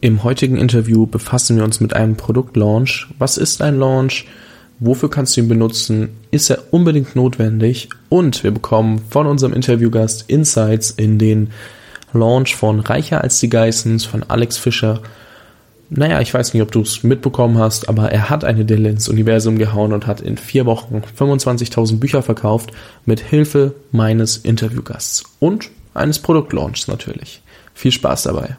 Im heutigen Interview befassen wir uns mit einem Produktlaunch. Was ist ein Launch? Wofür kannst du ihn benutzen? Ist er unbedingt notwendig? Und wir bekommen von unserem Interviewgast Insights in den Launch von Reicher als die Geissens von Alex Fischer. Naja, ich weiß nicht, ob du es mitbekommen hast, aber er hat eine Delle ins Universum gehauen und hat in vier Wochen 25.000 Bücher verkauft mit Hilfe meines Interviewgasts und eines Produktlaunchs natürlich. Viel Spaß dabei.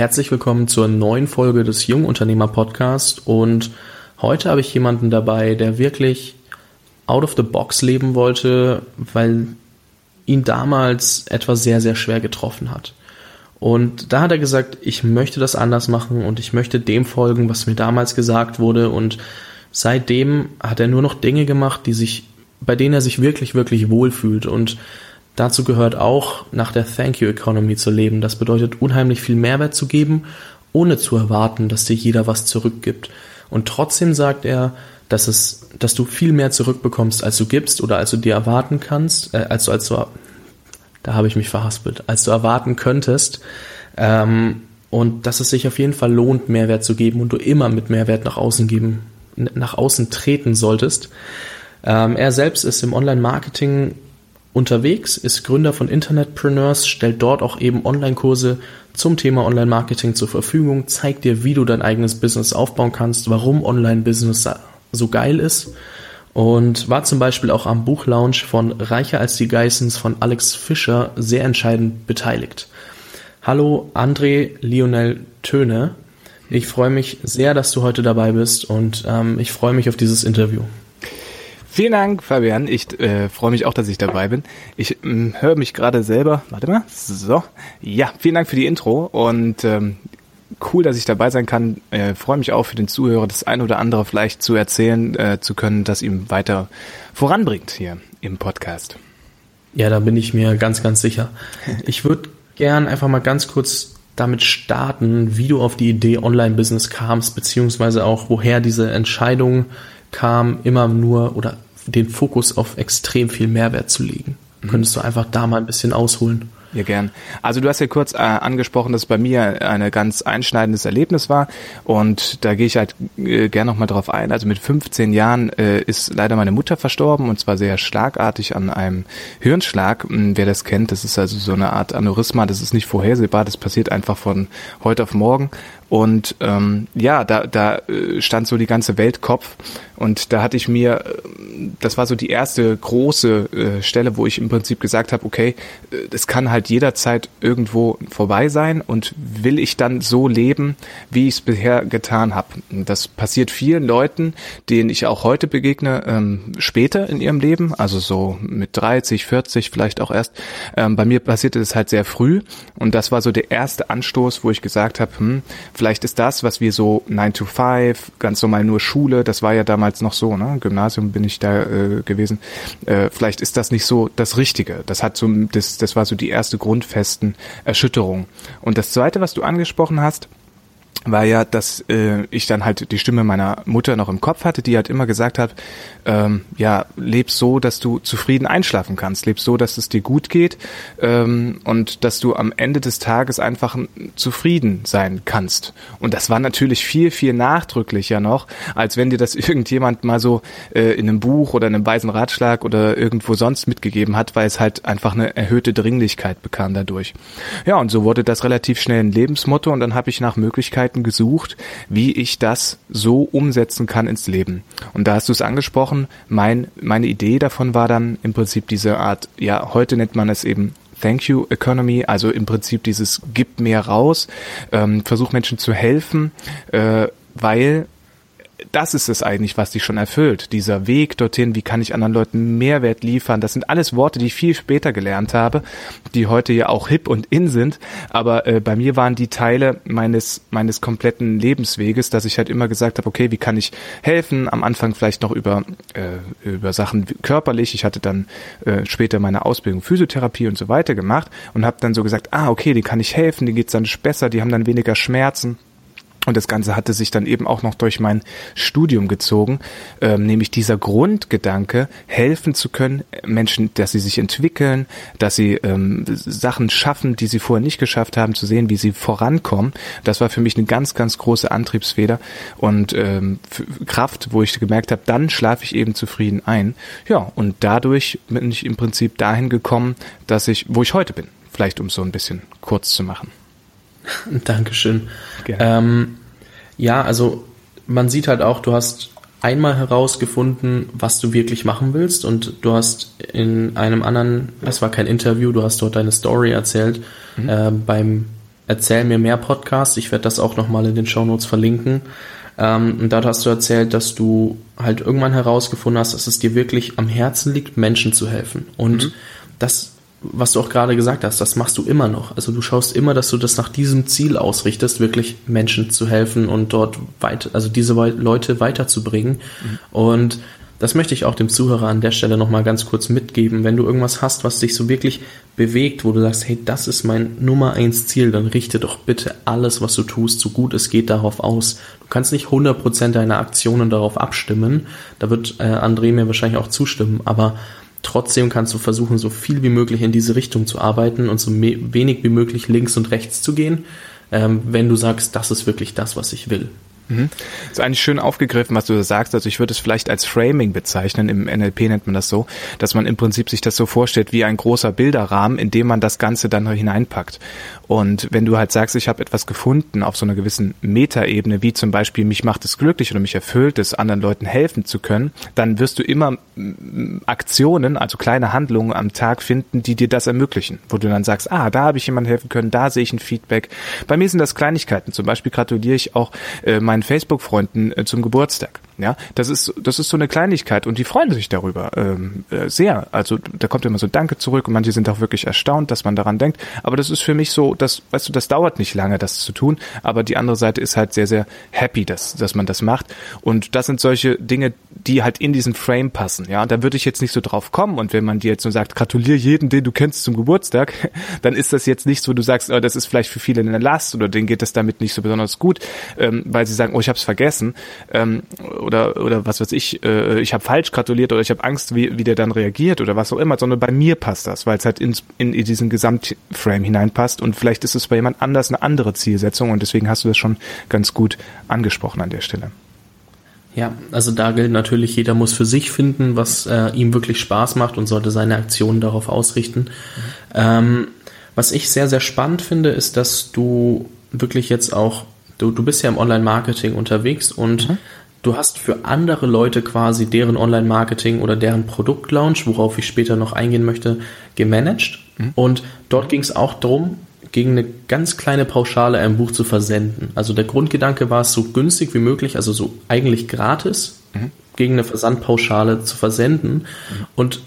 Herzlich willkommen zur neuen Folge des Jungunternehmer Podcast und heute habe ich jemanden dabei, der wirklich out of the box leben wollte, weil ihn damals etwas sehr, sehr schwer getroffen hat. Und da hat er gesagt, ich möchte das anders machen und ich möchte dem folgen, was mir damals gesagt wurde. Und seitdem hat er nur noch Dinge gemacht, die sich, bei denen er sich wirklich, wirklich wohlfühlt. Und Dazu gehört auch, nach der Thank You Economy zu leben. Das bedeutet, unheimlich viel Mehrwert zu geben, ohne zu erwarten, dass dir jeder was zurückgibt. Und trotzdem sagt er, dass es, dass du viel mehr zurückbekommst, als du gibst oder als du dir erwarten kannst, äh, als du, als du, da habe ich mich verhaspelt, als du erwarten könntest. Ähm, und dass es sich auf jeden Fall lohnt, Mehrwert zu geben und du immer mit Mehrwert nach außen geben, nach außen treten solltest. Ähm, er selbst ist im Online-Marketing unterwegs, ist Gründer von Internetpreneurs, stellt dort auch eben Online-Kurse zum Thema Online-Marketing zur Verfügung, zeigt dir, wie du dein eigenes Business aufbauen kannst, warum Online-Business so geil ist und war zum Beispiel auch am Buchlaunch von Reicher als die Geissens von Alex Fischer sehr entscheidend beteiligt. Hallo André Lionel Töne. Ich freue mich sehr, dass du heute dabei bist und ähm, ich freue mich auf dieses Interview. Vielen Dank, Fabian. Ich äh, freue mich auch, dass ich dabei bin. Ich ähm, höre mich gerade selber. Warte mal. So. Ja, vielen Dank für die Intro und ähm, cool, dass ich dabei sein kann. Äh, freue mich auch für den Zuhörer, das ein oder andere vielleicht zu erzählen äh, zu können, das ihm weiter voranbringt hier im Podcast. Ja, da bin ich mir ganz, ganz sicher. Ich würde gern einfach mal ganz kurz damit starten, wie du auf die Idee Online-Business kamst, beziehungsweise auch woher diese Entscheidung kam, immer nur oder den Fokus auf extrem viel Mehrwert zu legen. Mhm. Könntest du einfach da mal ein bisschen ausholen? Ja, gern. Also du hast ja kurz äh, angesprochen, dass es bei mir ein ganz einschneidendes Erlebnis war und da gehe ich halt äh, gern nochmal drauf ein. Also mit 15 Jahren äh, ist leider meine Mutter verstorben und zwar sehr schlagartig an einem Hirnschlag. Hm, wer das kennt, das ist also so eine Art Aneurysma, das ist nicht vorhersehbar, das passiert einfach von heute auf morgen und ähm, ja, da, da äh, stand so die ganze Welt Kopf. Und da hatte ich mir, äh, das war so die erste große äh, Stelle, wo ich im Prinzip gesagt habe, okay, es kann halt jederzeit irgendwo vorbei sein und will ich dann so leben, wie ich es bisher getan habe. Das passiert vielen Leuten, denen ich auch heute begegne, ähm, später in ihrem Leben, also so mit 30, 40 vielleicht auch erst. Ähm, bei mir passierte das halt sehr früh und das war so der erste Anstoß, wo ich gesagt habe, hm, Vielleicht ist das, was wir so 9 to 5, ganz normal nur Schule, das war ja damals noch so, ne? Gymnasium bin ich da äh, gewesen. Äh, vielleicht ist das nicht so das Richtige. Das hat so, das, das war so die erste grundfesten Erschütterung. Und das zweite, was du angesprochen hast, war ja, dass äh, ich dann halt die Stimme meiner Mutter noch im Kopf hatte, die halt immer gesagt hat, ähm, ja, leb so, dass du zufrieden einschlafen kannst, leb so, dass es dir gut geht ähm, und dass du am Ende des Tages einfach zufrieden sein kannst. Und das war natürlich viel, viel nachdrücklicher noch, als wenn dir das irgendjemand mal so äh, in einem Buch oder in einem weisen Ratschlag oder irgendwo sonst mitgegeben hat, weil es halt einfach eine erhöhte Dringlichkeit bekam dadurch. Ja, und so wurde das relativ schnell ein Lebensmotto und dann habe ich nach Möglichkeiten Möglichkeiten gesucht, wie ich das so umsetzen kann ins Leben. Und da hast du es angesprochen, mein, meine Idee davon war dann im Prinzip diese Art, ja, heute nennt man es eben Thank You Economy, also im Prinzip dieses Gib mehr raus, ähm, versuch Menschen zu helfen, äh, weil das ist es eigentlich, was dich schon erfüllt. Dieser Weg dorthin, wie kann ich anderen Leuten Mehrwert liefern? Das sind alles Worte, die ich viel später gelernt habe, die heute ja auch hip und in sind. Aber äh, bei mir waren die Teile meines, meines kompletten Lebensweges, dass ich halt immer gesagt habe, okay, wie kann ich helfen? Am Anfang vielleicht noch über, äh, über Sachen körperlich. Ich hatte dann äh, später meine Ausbildung Physiotherapie und so weiter gemacht und habe dann so gesagt, ah, okay, denen kann ich helfen, denen geht's dann besser, die haben dann weniger Schmerzen. Und das Ganze hatte sich dann eben auch noch durch mein Studium gezogen, ähm, nämlich dieser Grundgedanke, helfen zu können, Menschen, dass sie sich entwickeln, dass sie ähm, Sachen schaffen, die sie vorher nicht geschafft haben, zu sehen, wie sie vorankommen. Das war für mich eine ganz, ganz große Antriebsfeder und ähm, Kraft, wo ich gemerkt habe, dann schlafe ich eben zufrieden ein. Ja, und dadurch bin ich im Prinzip dahin gekommen, dass ich, wo ich heute bin. Vielleicht um so ein bisschen kurz zu machen. Dankeschön. Ähm, ja, also man sieht halt auch, du hast einmal herausgefunden, was du wirklich machen willst und du hast in einem anderen, das war kein Interview, du hast dort deine Story erzählt mhm. äh, beim Erzähl mir mehr Podcast. Ich werde das auch nochmal in den Show Notes verlinken. Ähm, und dort hast du erzählt, dass du halt irgendwann herausgefunden hast, dass es dir wirklich am Herzen liegt, Menschen zu helfen. Und mhm. das was du auch gerade gesagt hast, das machst du immer noch. Also du schaust immer, dass du das nach diesem Ziel ausrichtest, wirklich Menschen zu helfen und dort weiter, also diese Leute weiterzubringen. Mhm. Und das möchte ich auch dem Zuhörer an der Stelle nochmal ganz kurz mitgeben. Wenn du irgendwas hast, was dich so wirklich bewegt, wo du sagst, hey, das ist mein Nummer eins Ziel, dann richte doch bitte alles, was du tust, so gut es geht, darauf aus. Du kannst nicht 100% deiner Aktionen darauf abstimmen. Da wird äh, André mir wahrscheinlich auch zustimmen, aber Trotzdem kannst du versuchen, so viel wie möglich in diese Richtung zu arbeiten und so wenig wie möglich links und rechts zu gehen, ähm, wenn du sagst, das ist wirklich das, was ich will. Mhm. Das ist eigentlich schön aufgegriffen, was du da sagst. Also ich würde es vielleicht als Framing bezeichnen. Im NLP nennt man das so, dass man im Prinzip sich das so vorstellt wie ein großer Bilderrahmen, in dem man das Ganze dann hineinpackt. Und wenn du halt sagst, ich habe etwas gefunden auf so einer gewissen Metaebene, wie zum Beispiel mich macht es glücklich oder mich erfüllt es, anderen Leuten helfen zu können, dann wirst du immer Aktionen, also kleine Handlungen am Tag finden, die dir das ermöglichen, wo du dann sagst, ah, da habe ich jemandem helfen können, da sehe ich ein Feedback. Bei mir sind das Kleinigkeiten. Zum Beispiel gratuliere ich auch äh, meinen Facebook-Freunden äh, zum Geburtstag. Ja, das ist das ist so eine Kleinigkeit und die freuen sich darüber ähm, äh, sehr. Also da kommt immer so Danke zurück und manche sind auch wirklich erstaunt, dass man daran denkt. Aber das ist für mich so, das weißt du, das dauert nicht lange, das zu tun. Aber die andere Seite ist halt sehr sehr happy, dass dass man das macht. Und das sind solche Dinge, die halt in diesen Frame passen. Ja, da würde ich jetzt nicht so drauf kommen. Und wenn man dir jetzt nur sagt, gratuliere jeden, den du kennst zum Geburtstag, dann ist das jetzt nicht so, du sagst, oh, das ist vielleicht für viele eine Last oder denen geht das damit nicht so besonders gut, ähm, weil sie sagen, oh, ich habe es vergessen. Ähm, oder, oder was weiß ich, äh, ich habe falsch gratuliert oder ich habe Angst, wie, wie der dann reagiert oder was auch immer, sondern bei mir passt das, weil es halt ins, in, in diesen Gesamtframe hineinpasst und vielleicht ist es bei jemand anders eine andere Zielsetzung und deswegen hast du das schon ganz gut angesprochen an der Stelle. Ja, also da gilt natürlich, jeder muss für sich finden, was äh, ihm wirklich Spaß macht und sollte seine Aktionen darauf ausrichten. Mhm. Ähm, was ich sehr, sehr spannend finde, ist, dass du wirklich jetzt auch, du, du bist ja im Online-Marketing unterwegs und mhm du hast für andere Leute quasi deren Online-Marketing oder deren Produktlaunch, worauf ich später noch eingehen möchte, gemanagt. Mhm. Und dort ging es auch darum, gegen eine ganz kleine Pauschale ein Buch zu versenden. Also der Grundgedanke war es, so günstig wie möglich, also so eigentlich gratis, mhm. gegen eine Versandpauschale zu versenden. Mhm. Und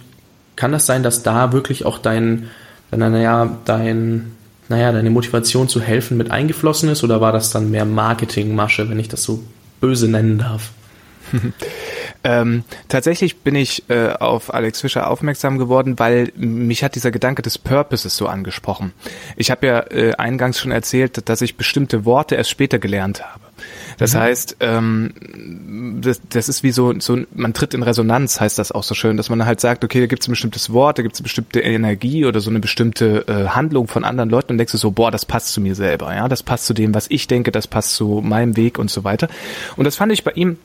kann das sein, dass da wirklich auch dein, naja, dein, naja, deine Motivation zu helfen mit eingeflossen ist oder war das dann mehr Marketingmasche, wenn ich das so böse nennen darf. ähm, tatsächlich bin ich äh, auf Alex Fischer aufmerksam geworden, weil mich hat dieser Gedanke des Purposes so angesprochen. Ich habe ja äh, eingangs schon erzählt, dass ich bestimmte Worte erst später gelernt habe. Das mhm. heißt, ähm, das, das ist wie so, so, man tritt in Resonanz, heißt das auch so schön, dass man halt sagt, okay, da gibt es ein bestimmtes Wort, da gibt es eine bestimmte Energie oder so eine bestimmte äh, Handlung von anderen Leuten und denkst du so, boah, das passt zu mir selber, ja, das passt zu dem, was ich denke, das passt zu meinem Weg und so weiter. Und das fand ich bei ihm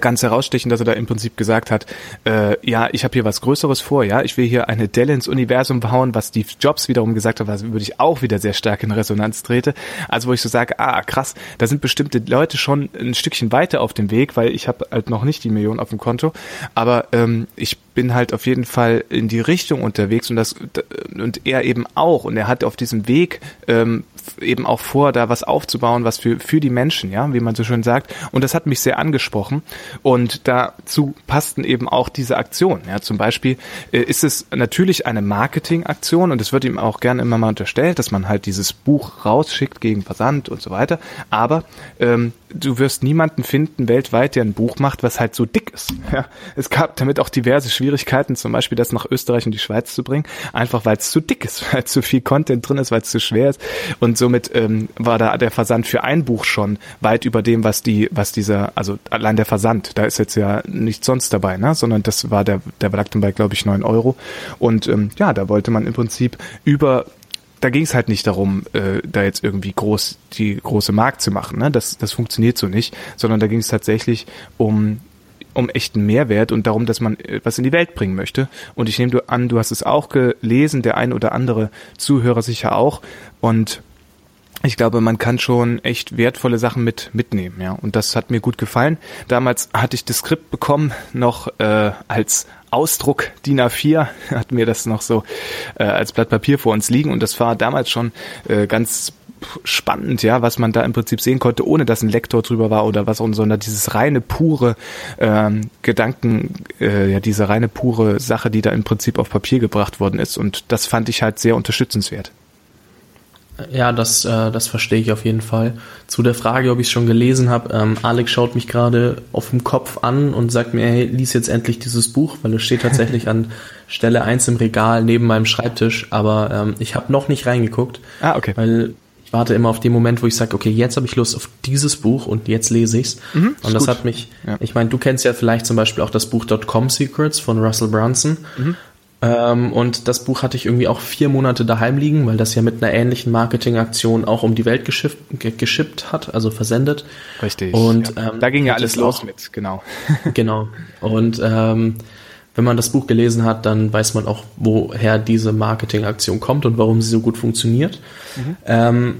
ganz herausstechen, dass er da im Prinzip gesagt hat, äh, ja, ich habe hier was Größeres vor, ja, ich will hier eine Delle ins Universum bauen, was Steve Jobs wiederum gesagt hat, was würde ich auch wieder sehr stark in Resonanz trete. Also wo ich so sage, ah, krass, da sind bestimmte Leute schon ein Stückchen weiter auf dem Weg, weil ich habe halt noch nicht die Million auf dem Konto, aber ähm, ich bin halt auf jeden Fall in die Richtung unterwegs und das und er eben auch. Und er hat auf diesem Weg ähm, eben auch vor, da was aufzubauen, was für, für die Menschen, ja, wie man so schön sagt. Und das hat mich sehr angesprochen. Und dazu passten eben auch diese Aktionen. Ja, zum Beispiel äh, ist es natürlich eine Marketingaktion und es wird ihm auch gerne immer mal unterstellt, dass man halt dieses Buch rausschickt gegen Versand und so weiter. Aber ähm, du wirst niemanden finden weltweit, der ein Buch macht, was halt so dick ist. Ja, es gab damit auch diverse Schwierigkeiten, zum Beispiel das nach Österreich und die Schweiz zu bringen, einfach weil es zu dick ist, weil zu viel Content drin ist, weil es zu schwer ist. Und somit ähm, war da der Versand für ein Buch schon weit über dem, was die, was dieser, also allein der Versand, da ist jetzt ja nichts sonst dabei, ne? Sondern das war der, der lag dann bei, glaube ich, neun Euro. Und ähm, ja, da wollte man im Prinzip über da ging es halt nicht darum, äh, da jetzt irgendwie groß die große Markt zu machen. Ne? Das, das funktioniert so nicht, sondern da ging es tatsächlich um um echten Mehrwert und darum, dass man was in die Welt bringen möchte. Und ich nehme an, du hast es auch gelesen, der ein oder andere Zuhörer sicher auch. Und ich glaube, man kann schon echt wertvolle Sachen mit mitnehmen, ja. Und das hat mir gut gefallen. Damals hatte ich das Skript bekommen, noch äh, als Ausdruck DIN A4 hat mir das noch so äh, als Blatt Papier vor uns liegen und das war damals schon äh, ganz spannend, ja, was man da im Prinzip sehen konnte, ohne dass ein Lektor drüber war oder was, sondern dieses reine pure ähm, Gedanken, äh, ja, diese reine pure Sache, die da im Prinzip auf Papier gebracht worden ist und das fand ich halt sehr unterstützenswert. Ja, das, äh, das verstehe ich auf jeden Fall. Zu der Frage, ob ich es schon gelesen habe, ähm, Alex schaut mich gerade auf dem Kopf an und sagt mir, hey, lies jetzt endlich dieses Buch, weil es steht tatsächlich an Stelle 1 im Regal neben meinem Schreibtisch, aber ähm, ich habe noch nicht reingeguckt. Ah, okay. Weil ich warte immer auf den Moment, wo ich sage, okay, jetzt habe ich Lust auf dieses Buch und jetzt lese ich's. Mhm, und das gut. hat mich, ja. ich meine, du kennst ja vielleicht zum Beispiel auch das Buch Dotcom Secrets von Russell Brunson. Mhm. Ähm, und das Buch hatte ich irgendwie auch vier Monate daheim liegen, weil das ja mit einer ähnlichen Marketingaktion auch um die Welt geschippt, geschippt hat, also versendet. Richtig. Und ja. ähm, da ging ja alles los mit, genau. genau. Und ähm, wenn man das Buch gelesen hat, dann weiß man auch, woher diese Marketingaktion kommt und warum sie so gut funktioniert. Mhm. Ähm,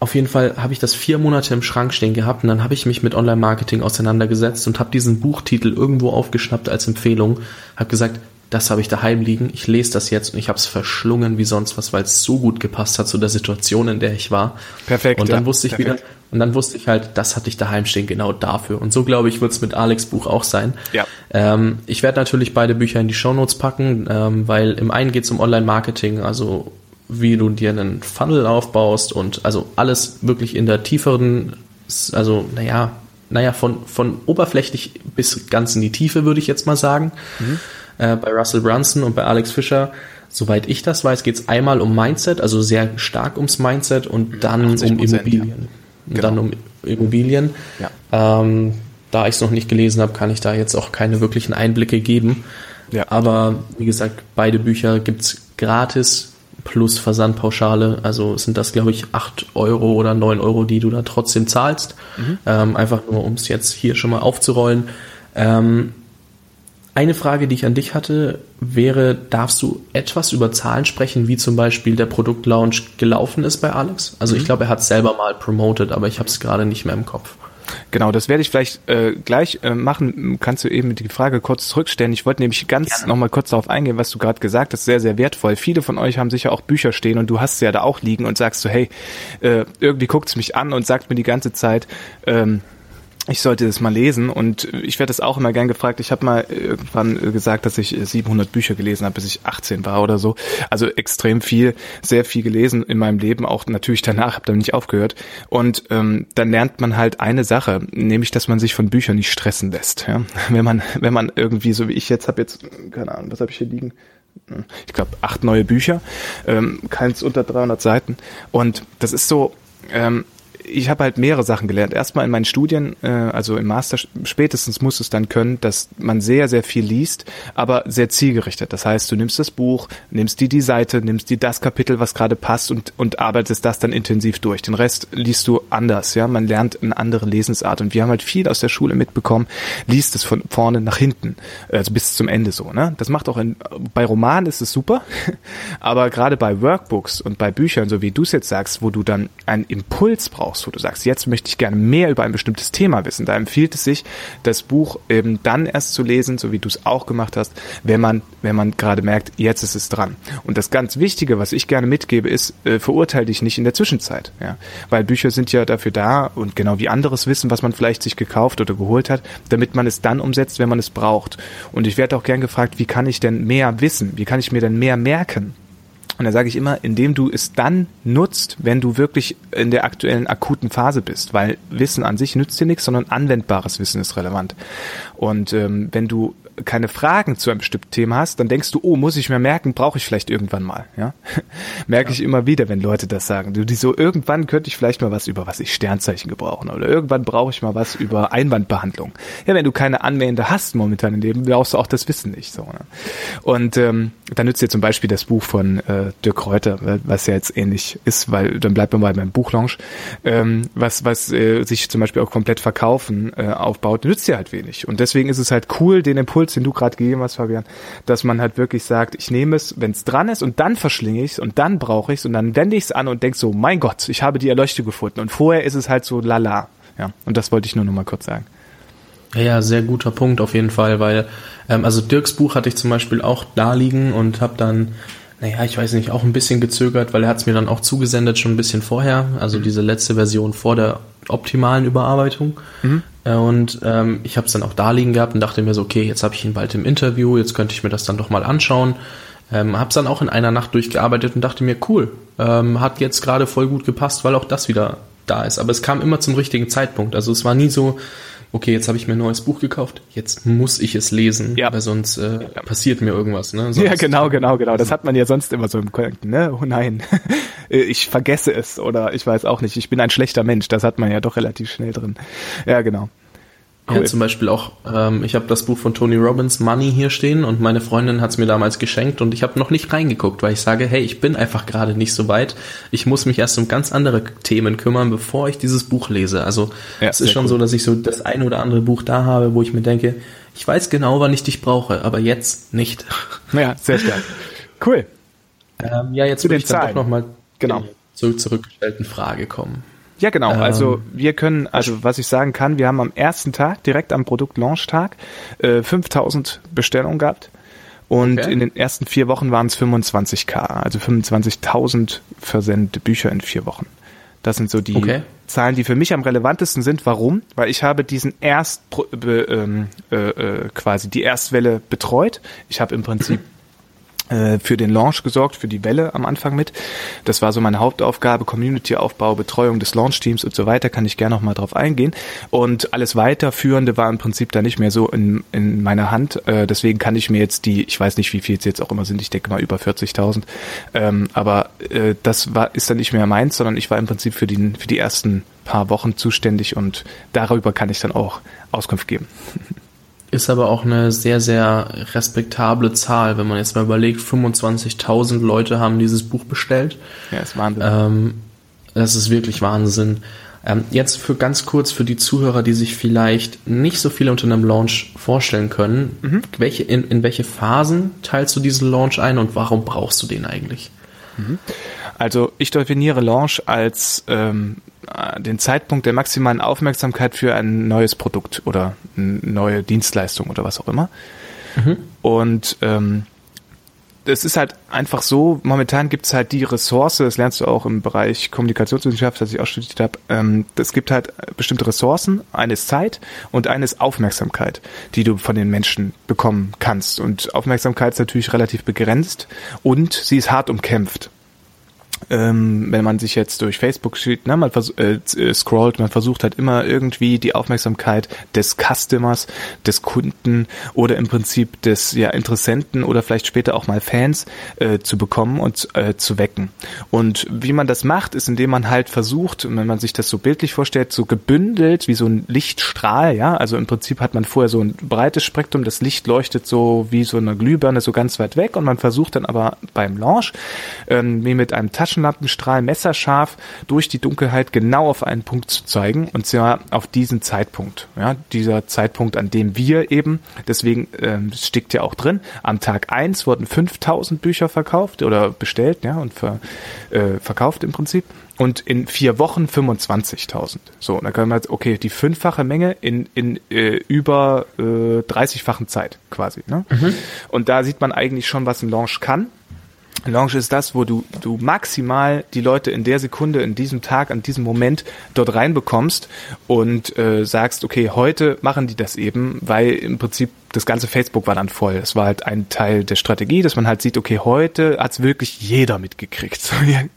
auf jeden Fall habe ich das vier Monate im Schrank stehen gehabt und dann habe ich mich mit Online-Marketing auseinandergesetzt und habe diesen Buchtitel irgendwo aufgeschnappt als Empfehlung, habe gesagt, das habe ich daheim liegen, ich lese das jetzt und ich habe es verschlungen wie sonst was, weil es so gut gepasst hat zu der Situation, in der ich war. Perfekt. Und dann ja, wusste ich perfekt. wieder, und dann wusste ich halt, das hatte ich daheim stehen, genau dafür. Und so glaube ich, wird es mit Alex Buch auch sein. Ja. Ähm, ich werde natürlich beide Bücher in die Shownotes packen, ähm, weil im einen geht es um Online-Marketing, also wie du dir einen Funnel aufbaust und also alles wirklich in der tieferen, also naja, naja, von, von oberflächlich bis ganz in die Tiefe, würde ich jetzt mal sagen. Mhm äh, bei Russell Brunson und bei Alex Fischer. Soweit ich das weiß, geht es einmal um Mindset, also sehr stark ums Mindset und dann um Immobilien. Ja. Genau. Dann um Immobilien. Ja. Ähm, da ich es noch nicht gelesen habe, kann ich da jetzt auch keine wirklichen Einblicke geben. Ja. Aber wie gesagt, beide Bücher gibt es gratis plus Versandpauschale. Also sind das, glaube ich, 8 Euro oder 9 Euro, die du da trotzdem zahlst. Mhm. Ähm, einfach nur, um es jetzt hier schon mal aufzurollen. Ähm, eine Frage, die ich an dich hatte, wäre, darfst du etwas über Zahlen sprechen, wie zum Beispiel der Produktlaunch gelaufen ist bei Alex? Also mhm. ich glaube, er hat es selber mal promoted, aber ich habe es gerade nicht mehr im Kopf. Genau, das werde ich vielleicht äh, gleich äh, machen. Kannst du eben die Frage kurz zurückstellen? Ich wollte nämlich ganz nochmal kurz darauf eingehen, was du gerade gesagt hast. Sehr, sehr wertvoll. Viele von euch haben sicher auch Bücher stehen und du hast sie ja da auch liegen und sagst so, hey, äh, irgendwie guckt es mich an und sagt mir die ganze Zeit, ähm, ich sollte das mal lesen und ich werde das auch immer gern gefragt. Ich habe mal irgendwann gesagt, dass ich 700 Bücher gelesen habe, bis ich 18 war oder so. Also extrem viel, sehr viel gelesen in meinem Leben, auch natürlich danach, habe dann nicht aufgehört. Und ähm, dann lernt man halt eine Sache, nämlich, dass man sich von Büchern nicht stressen lässt. Ja? Wenn man, wenn man irgendwie, so wie ich jetzt habe jetzt, keine Ahnung, was habe ich hier liegen? Ich glaube, acht neue Bücher, ähm, keins unter 300 Seiten. Und das ist so, ähm, ich habe halt mehrere Sachen gelernt. Erstmal in meinen Studien, äh, also im Master spätestens muss es dann können, dass man sehr, sehr viel liest, aber sehr zielgerichtet. Das heißt, du nimmst das Buch, nimmst die die Seite, nimmst die das Kapitel, was gerade passt und, und arbeitest das dann intensiv durch. Den Rest liest du anders, ja. Man lernt eine andere Lesensart und wir haben halt viel aus der Schule mitbekommen, liest es von vorne nach hinten, also bis zum Ende so, ne. Das macht auch in, bei Romanen ist es super, aber gerade bei Workbooks und bei Büchern, so wie du es jetzt sagst, wo du dann einen Impuls brauchst, brauchst, wo du sagst, jetzt möchte ich gerne mehr über ein bestimmtes Thema wissen, da empfiehlt es sich, das Buch eben dann erst zu lesen, so wie du es auch gemacht hast, wenn man, wenn man gerade merkt, jetzt ist es dran. Und das ganz Wichtige, was ich gerne mitgebe, ist, äh, verurteile dich nicht in der Zwischenzeit, ja, weil Bücher sind ja dafür da und genau wie anderes Wissen, was man vielleicht sich gekauft oder geholt hat, damit man es dann umsetzt, wenn man es braucht. Und ich werde auch gern gefragt, wie kann ich denn mehr wissen? Wie kann ich mir denn mehr merken? Und da sage ich immer, indem du es dann nutzt, wenn du wirklich in der aktuellen akuten Phase bist, weil Wissen an sich nützt dir nichts, sondern anwendbares Wissen ist relevant. Und ähm, wenn du keine Fragen zu einem bestimmten Thema hast, dann denkst du, oh, muss ich mir merken, brauche ich vielleicht irgendwann mal. Ja? Merke ja. ich immer wieder, wenn Leute das sagen. Du, die so, irgendwann könnte ich vielleicht mal was über was ich Sternzeichen gebrauchen oder irgendwann brauche ich mal was über Einwandbehandlung. Ja, wenn du keine Anwender hast momentan in dem, brauchst du auch das Wissen nicht. So, ne? Und ähm, dann nützt dir zum Beispiel das Buch von äh, Dirk Kräuter, was ja jetzt ähnlich ist, weil dann bleibt man mal beim Buchlaunch, ähm, was, was äh, sich zum Beispiel auch komplett verkaufen äh, aufbaut, nützt dir halt wenig. Und deswegen ist es halt cool, den Impuls Impuls, den du gerade gegeben hast, Fabian, dass man halt wirklich sagt, ich nehme es, wenn es dran ist und dann verschlinge ich es und dann brauche ich es und dann wende ich es an und denke so, mein Gott, ich habe die Erleuchtung gefunden. Und vorher ist es halt so lala. Ja, und das wollte ich nur noch mal kurz sagen. Ja, ja, sehr guter Punkt auf jeden Fall, weil ähm, also Dirks Buch hatte ich zum Beispiel auch da liegen und habe dann naja, ich weiß nicht, auch ein bisschen gezögert, weil er hat es mir dann auch zugesendet schon ein bisschen vorher, also diese letzte Version vor der optimalen Überarbeitung. Mhm. Äh, und ähm, ich habe es dann auch da liegen gehabt und dachte mir so, okay, jetzt habe ich ihn bald im Interview, jetzt könnte ich mir das dann doch mal anschauen. Ähm, habe es dann auch in einer Nacht durchgearbeitet und dachte mir, cool, ähm, hat jetzt gerade voll gut gepasst, weil auch das wieder da ist. Aber es kam immer zum richtigen Zeitpunkt. Also es war nie so, okay, jetzt habe ich mir ein neues Buch gekauft, jetzt muss ich es lesen, ja. weil sonst äh, ja. passiert mir irgendwas. Ne? Sonst ja, genau, genau, genau. Das hat man ja sonst immer so im Gedanken, ne? Oh nein, ich vergesse es oder ich weiß auch nicht, ich bin ein schlechter Mensch. Das hat man ja doch relativ schnell drin. Ja, genau. Cool. Ja, zum Beispiel auch, ähm, ich habe das Buch von Tony Robbins Money hier stehen und meine Freundin hat es mir damals geschenkt und ich habe noch nicht reingeguckt, weil ich sage, hey, ich bin einfach gerade nicht so weit. Ich muss mich erst um ganz andere Themen kümmern, bevor ich dieses Buch lese. Also ja, es ist schon cool. so, dass ich so das eine oder andere Buch da habe, wo ich mir denke, ich weiß genau, wann ich dich brauche, aber jetzt nicht. Ja, sehr stark. Cool. Ähm, ja, jetzt würde ich dann doch nochmal genau. zur zurückgestellten Frage kommen. Ja, genau. Ähm, also wir können, also was ich sagen kann, wir haben am ersten Tag, direkt am Produkt-Launch-Tag, äh, 5000 Bestellungen gehabt. Und okay. in den ersten vier Wochen waren es 25k, also 25.000 versendete Bücher in vier Wochen. Das sind so die okay. Zahlen, die für mich am relevantesten sind. Warum? Weil ich habe diesen erst ähm, äh, äh, quasi die Erstwelle betreut. Ich habe im Prinzip für den Launch gesorgt, für die Welle am Anfang mit. Das war so meine Hauptaufgabe, Community-Aufbau, Betreuung des Launch-Teams und so weiter, kann ich gerne noch mal drauf eingehen. Und alles weiterführende war im Prinzip da nicht mehr so in, in meiner Hand. Äh, deswegen kann ich mir jetzt die, ich weiß nicht, wie viel es jetzt auch immer sind, ich denke mal über 40.000, ähm, aber äh, das war ist dann nicht mehr meins, sondern ich war im Prinzip für die, für die ersten paar Wochen zuständig und darüber kann ich dann auch Auskunft geben. Ist aber auch eine sehr, sehr respektable Zahl, wenn man jetzt mal überlegt, 25.000 Leute haben dieses Buch bestellt. Ja, ist Wahnsinn. Ähm, das ist wirklich Wahnsinn. Ähm, jetzt für ganz kurz für die Zuhörer, die sich vielleicht nicht so viel unter einem Launch vorstellen können, mhm. welche, in, in welche Phasen teilst du diesen Launch ein und warum brauchst du den eigentlich? Mhm. Also ich definiere Launch als ähm, den Zeitpunkt der maximalen Aufmerksamkeit für ein neues Produkt oder eine neue Dienstleistung oder was auch immer. Mhm. Und ähm, es ist halt einfach so, momentan gibt es halt die Ressource, das lernst du auch im Bereich Kommunikationswissenschaft, das ich auch studiert habe, ähm, es gibt halt bestimmte Ressourcen, eines Zeit und eines Aufmerksamkeit, die du von den Menschen bekommen kannst. Und Aufmerksamkeit ist natürlich relativ begrenzt und sie ist hart umkämpft ähm, wenn man sich jetzt durch Facebook schiebt, ne, man äh, äh, scrollt, man versucht halt immer irgendwie die Aufmerksamkeit des Customers, des Kunden oder im Prinzip des ja, Interessenten oder vielleicht später auch mal Fans äh, zu bekommen und äh, zu wecken. Und wie man das macht, ist, indem man halt versucht, wenn man sich das so bildlich vorstellt, so gebündelt wie so ein Lichtstrahl, ja, also im Prinzip hat man vorher so ein breites Spektrum, das Licht leuchtet so wie so eine Glühbirne so ganz weit weg und man versucht dann aber beim Launch ähm, wie mit einem Tag Taschenlampenstrahl messerscharf durch die Dunkelheit genau auf einen Punkt zu zeigen und zwar auf diesen Zeitpunkt. Ja, dieser Zeitpunkt, an dem wir eben, deswegen ähm, steckt ja auch drin, am Tag eins wurden 5000 Bücher verkauft oder bestellt, ja, und ver, äh, verkauft im Prinzip und in vier Wochen 25.000. So, und dann können wir jetzt, okay, die fünffache Menge in, in äh, über äh, 30-fachen Zeit quasi. Ne? Mhm. Und da sieht man eigentlich schon, was ein Launch kann. Launch ist das, wo du, du maximal die Leute in der Sekunde, in diesem Tag, an diesem Moment dort reinbekommst und äh, sagst, okay, heute machen die das eben, weil im Prinzip das ganze Facebook war dann voll. Es war halt ein Teil der Strategie, dass man halt sieht, okay, heute hat's wirklich jeder mitgekriegt.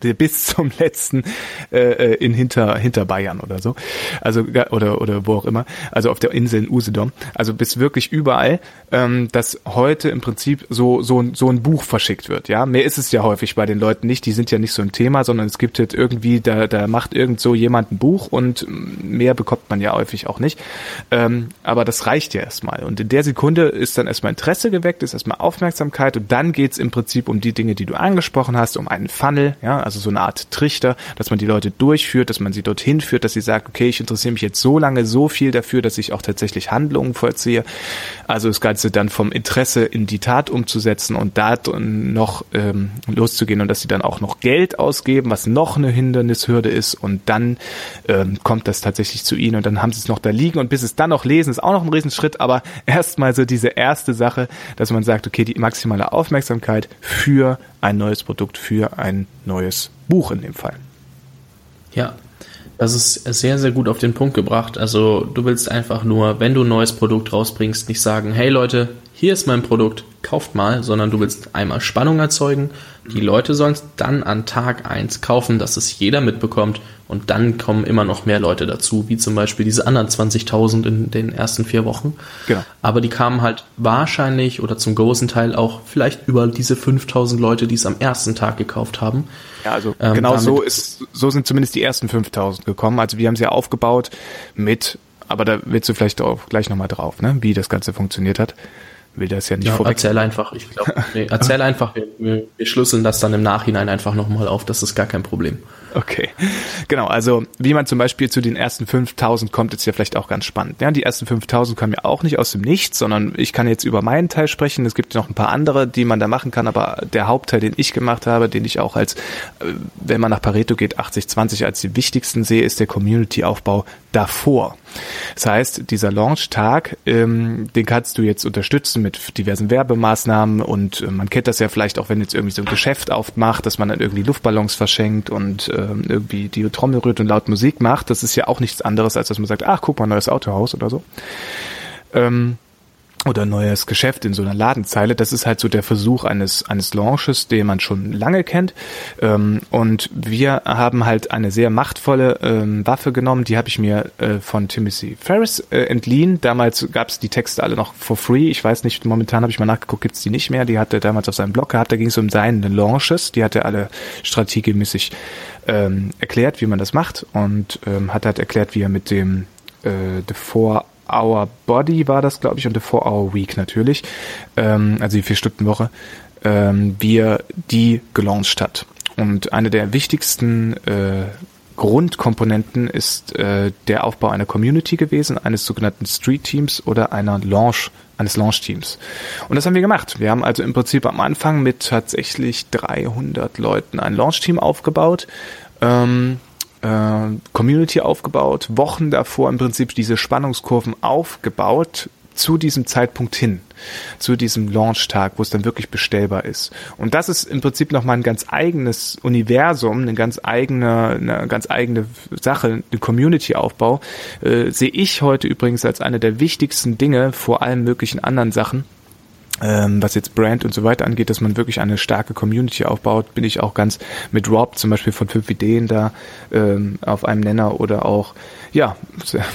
Bis zum letzten äh, äh, in hinter, hinter Bayern oder so. Also oder oder wo auch immer. Also auf der Insel in Usedom. Also bis wirklich überall, ähm, dass heute im Prinzip so, so, so ein Buch verschickt wird. Ja, mehr ist es ja häufig bei den Leuten nicht. Die sind ja nicht so ein Thema, sondern es gibt halt irgendwie, da, da macht irgend so jemand ein Buch und mehr bekommt man ja häufig auch nicht. Ähm, aber das reicht ja erstmal. Und in der Sekunde Kunde ist dann erstmal Interesse geweckt, ist erstmal Aufmerksamkeit und dann geht's im Prinzip um die Dinge, die du angesprochen hast, um einen Funnel, ja, also so eine Art Trichter, dass man die Leute durchführt, dass man sie dorthin führt, dass sie sagt, okay, ich interessiere mich jetzt so lange, so viel dafür, dass ich auch tatsächlich Handlungen vollziehe. Also das Ganze dann vom Interesse in die Tat umzusetzen und da noch ähm, loszugehen und dass sie dann auch noch Geld ausgeben, was noch eine Hindernishürde ist und dann ähm, kommt das tatsächlich zu ihnen und dann haben sie es noch da liegen und bis es dann noch lesen, ist auch noch ein Riesenschritt, aber erstmal so diese erste Sache, dass man sagt, okay, die maximale Aufmerksamkeit für ein neues Produkt, für ein neues Buch in dem Fall. Ja, das ist sehr, sehr gut auf den Punkt gebracht. Also du willst einfach nur, wenn du ein neues Produkt rausbringst, nicht sagen, hey Leute, hier ist mein Produkt, kauft mal, sondern du willst einmal Spannung erzeugen. Die Leute sollen es dann an Tag eins kaufen, dass es jeder mitbekommt und dann kommen immer noch mehr Leute dazu, wie zum Beispiel diese anderen 20.000 in den ersten vier Wochen. Genau. Aber die kamen halt wahrscheinlich oder zum großen Teil auch vielleicht über diese 5.000 Leute, die es am ersten Tag gekauft haben. Ja, also ähm, genau so ist, so sind zumindest die ersten 5.000 gekommen. Also wir haben sie ja aufgebaut mit, aber da willst du vielleicht auch gleich nochmal drauf, ne, wie das Ganze funktioniert hat will das ja nicht ja, vorweg. Erzähl einfach, ich glaube, nee, erzähl einfach, wir, wir, wir schlüsseln das dann im Nachhinein einfach nochmal auf, das ist gar kein Problem. Okay, genau, also wie man zum Beispiel zu den ersten 5000 kommt, ist ja vielleicht auch ganz spannend. Ja, die ersten 5000 kommen ja auch nicht aus dem Nichts, sondern ich kann jetzt über meinen Teil sprechen, es gibt noch ein paar andere, die man da machen kann, aber der Hauptteil, den ich gemacht habe, den ich auch als, äh, wenn man nach Pareto geht, 80-20 als die wichtigsten sehe, ist der Community-Aufbau davor. Das heißt, dieser Launch-Tag, ähm, den kannst du jetzt unterstützen mit diversen Werbemaßnahmen und äh, man kennt das ja vielleicht auch, wenn jetzt irgendwie so ein Geschäft aufmacht, dass man dann irgendwie Luftballons verschenkt und ähm, irgendwie die Trommel rührt und laut Musik macht. Das ist ja auch nichts anderes, als dass man sagt, ach, guck mal, neues Autohaus oder so. Ähm, oder neues Geschäft in so einer Ladenzeile. Das ist halt so der Versuch eines, eines Launches, den man schon lange kennt. Ähm, und wir haben halt eine sehr machtvolle ähm, Waffe genommen, die habe ich mir äh, von Timothy Ferris äh, entliehen. Damals gab es die Texte alle noch for free. Ich weiß nicht, momentan habe ich mal nachgeguckt, gibt's die nicht mehr. Die hat er damals auf seinem Blog gehabt. Da ging es um seine Launches. Die hat er alle strategiemäßig ähm, erklärt, wie man das macht und ähm, hat halt erklärt, wie er mit dem äh, The Four Hour Body war das, glaube ich, und The Four Hour Week natürlich, ähm, also die vier Stunden Woche, ähm, wie er die gelauncht hat. Und eine der wichtigsten äh, Grundkomponenten ist äh, der Aufbau einer Community gewesen, eines sogenannten Street Teams oder einer Launch, eines Launch Teams. Und das haben wir gemacht. Wir haben also im Prinzip am Anfang mit tatsächlich 300 Leuten ein Launch Team aufgebaut. Ähm, äh, Community aufgebaut, Wochen davor im Prinzip diese Spannungskurven aufgebaut zu diesem Zeitpunkt hin, zu diesem Launch-Tag, wo es dann wirklich bestellbar ist. Und das ist im Prinzip nochmal ein ganz eigenes Universum, eine ganz eigene, eine ganz eigene Sache, ein Community-Aufbau, äh, sehe ich heute übrigens als eine der wichtigsten Dinge vor allen möglichen anderen Sachen ähm, was jetzt Brand und so weiter angeht, dass man wirklich eine starke Community aufbaut, bin ich auch ganz mit Rob zum Beispiel von fünf Ideen da ähm, auf einem Nenner oder auch ja,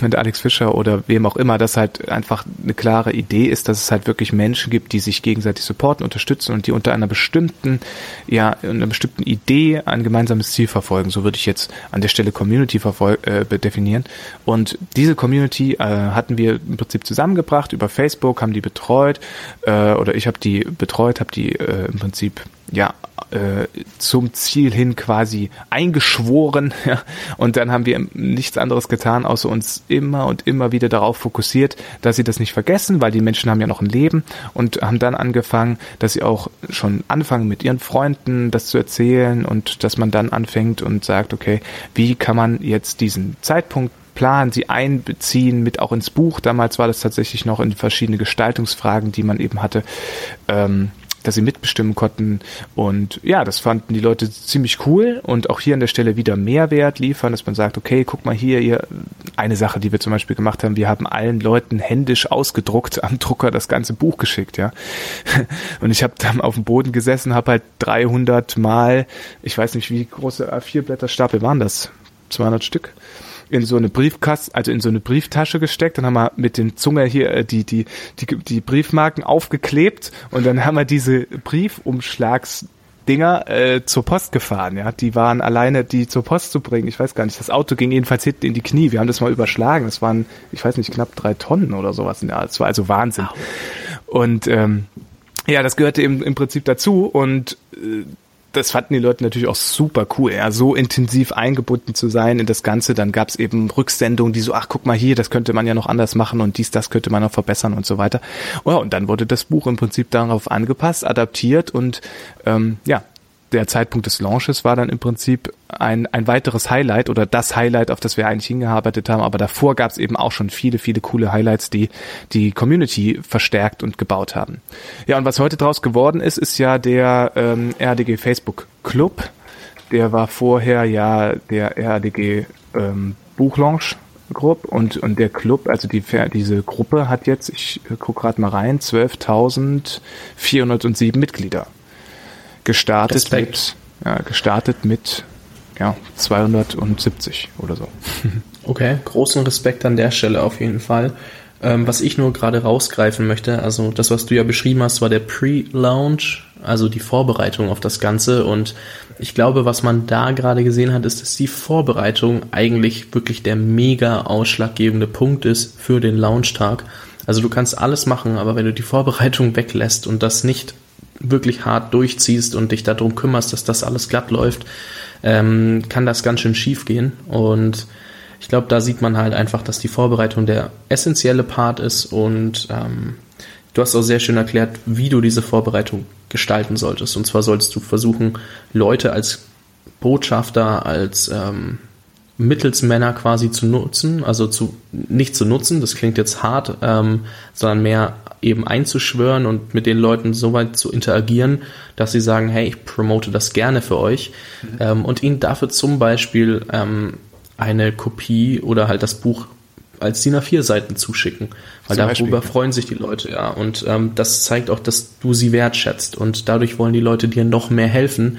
mit Alex Fischer oder wem auch immer, dass halt einfach eine klare Idee ist, dass es halt wirklich Menschen gibt, die sich gegenseitig supporten, unterstützen und die unter einer bestimmten, ja, einer bestimmten Idee ein gemeinsames Ziel verfolgen. So würde ich jetzt an der Stelle Community äh, definieren. Und diese Community äh, hatten wir im Prinzip zusammengebracht über Facebook, haben die betreut, äh, oder ich habe die betreut, habe die äh, im Prinzip ja äh, zum Ziel hin quasi eingeschworen ja, und dann haben wir nichts anderes getan, außer uns immer und immer wieder darauf fokussiert, dass sie das nicht vergessen, weil die Menschen haben ja noch ein Leben und haben dann angefangen, dass sie auch schon anfangen mit ihren Freunden das zu erzählen und dass man dann anfängt und sagt, okay, wie kann man jetzt diesen Zeitpunkt planen, sie einbeziehen mit auch ins Buch. Damals war das tatsächlich noch in verschiedene Gestaltungsfragen, die man eben hatte. Ähm, dass sie mitbestimmen konnten. Und ja, das fanden die Leute ziemlich cool und auch hier an der Stelle wieder Mehrwert liefern, dass man sagt, okay, guck mal hier, hier, eine Sache, die wir zum Beispiel gemacht haben, wir haben allen Leuten händisch ausgedruckt am Drucker das ganze Buch geschickt, ja. Und ich habe dann auf dem Boden gesessen, habe halt 300 mal, ich weiß nicht, wie große A4-Blätterstapel waren das? 200 Stück? In so eine Briefkasse, also in so eine Brieftasche gesteckt. Dann haben wir mit den Zunge hier äh, die, die, die, die Briefmarken aufgeklebt und dann haben wir diese Briefumschlags Dinger äh, zur Post gefahren, ja. Die waren alleine, die zur Post zu bringen. Ich weiß gar nicht. Das Auto ging jedenfalls hinten in die Knie. Wir haben das mal überschlagen. Das waren, ich weiß nicht, knapp drei Tonnen oder sowas. Das war also Wahnsinn. Und ähm, ja, das gehörte eben im Prinzip dazu. Und äh, das fanden die Leute natürlich auch super cool, ja, so intensiv eingebunden zu sein in das Ganze. Dann gab es eben Rücksendungen, die so, ach guck mal hier, das könnte man ja noch anders machen und dies, das könnte man noch verbessern und so weiter. Oh, und dann wurde das Buch im Prinzip darauf angepasst, adaptiert und ähm, ja, der Zeitpunkt des Launches war dann im Prinzip ein, ein weiteres Highlight oder das Highlight, auf das wir eigentlich hingearbeitet haben. Aber davor gab es eben auch schon viele, viele coole Highlights, die die Community verstärkt und gebaut haben. Ja, und was heute draus geworden ist, ist ja der ähm, RDG Facebook Club. Der war vorher ja der RDG ähm, Buchlaunch Group und, und der Club, also die, diese Gruppe hat jetzt, ich gucke gerade mal rein, 12.407 Mitglieder gestartet Respekt. mit, ja, gestartet mit ja, 270 oder so. Okay, großen Respekt an der Stelle auf jeden Fall. Ähm, was ich nur gerade rausgreifen möchte, also das, was du ja beschrieben hast, war der Pre-Launch, also die Vorbereitung auf das Ganze. Und ich glaube, was man da gerade gesehen hat, ist, dass die Vorbereitung eigentlich wirklich der mega ausschlaggebende Punkt ist für den Launchtag. Also du kannst alles machen, aber wenn du die Vorbereitung weglässt und das nicht wirklich hart durchziehst und dich darum kümmerst, dass das alles glatt läuft, ähm, kann das ganz schön schief gehen. Und ich glaube, da sieht man halt einfach, dass die Vorbereitung der essentielle Part ist und ähm, du hast auch sehr schön erklärt, wie du diese Vorbereitung gestalten solltest. Und zwar solltest du versuchen, Leute als Botschafter, als ähm, Mittelsmänner quasi zu nutzen, also zu nicht zu nutzen, das klingt jetzt hart, ähm, sondern mehr eben einzuschwören und mit den Leuten so weit zu interagieren, dass sie sagen, hey, ich promote das gerne für euch mhm. ähm, und ihnen dafür zum Beispiel ähm, eine Kopie oder halt das Buch als DIN A4 Seiten zuschicken, weil zum darüber Beispiel. freuen sich die Leute, ja. Und ähm, das zeigt auch, dass du sie wertschätzt und dadurch wollen die Leute dir noch mehr helfen.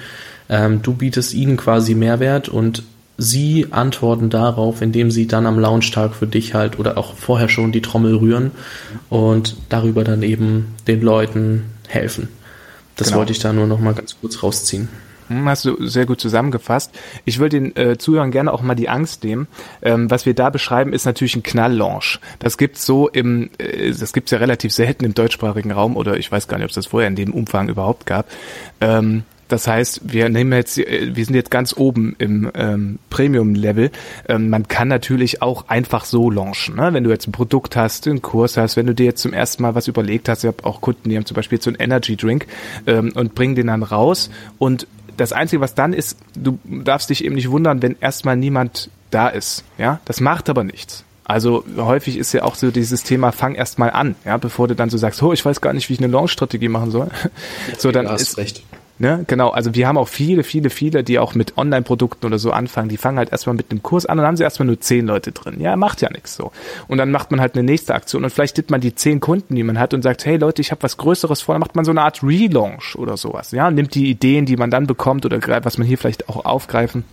Ähm, du bietest ihnen quasi Mehrwert und sie antworten darauf, indem sie dann am Launchtag für dich halt oder auch vorher schon die Trommel rühren und darüber dann eben den Leuten helfen. Das genau. wollte ich da nur noch mal ganz kurz rausziehen. Hm, hast du sehr gut zusammengefasst. Ich will den äh, Zuhörern gerne auch mal die Angst nehmen. Ähm, was wir da beschreiben, ist natürlich ein Knalllaunch. Das gibt's so im, äh, das gibt's ja relativ selten im deutschsprachigen Raum oder ich weiß gar nicht, ob es das vorher in dem Umfang überhaupt gab. Ähm, das heißt, wir nehmen jetzt, äh, wir sind jetzt ganz oben im ähm, Premium-Level. Ähm, man kann natürlich auch einfach so launchen. Ne? Wenn du jetzt ein Produkt hast, einen Kurs hast, wenn du dir jetzt zum ersten Mal was überlegt hast, ich habe auch Kunden, die haben zum Beispiel so einen Energy Drink ähm, und bringen den dann raus. Und das Einzige, was dann ist, du darfst dich eben nicht wundern, wenn erstmal niemand da ist. Ja, das macht aber nichts. Also häufig ist ja auch so dieses Thema, fang erst mal an, ja, bevor du dann so sagst, oh, ich weiß gar nicht, wie ich eine Launch-Strategie machen soll. so, dann ist, recht. Ne? Genau, also wir haben auch viele, viele, viele, die auch mit Online-Produkten oder so anfangen, die fangen halt erstmal mit einem Kurs an und haben sie erstmal nur zehn Leute drin. Ja, macht ja nichts so. Und dann macht man halt eine nächste Aktion und vielleicht nimmt man die zehn Kunden, die man hat und sagt, hey Leute, ich habe was Größeres vor, dann macht man so eine Art Relaunch oder sowas. Ja, nimmt die Ideen, die man dann bekommt oder was man hier vielleicht auch aufgreifen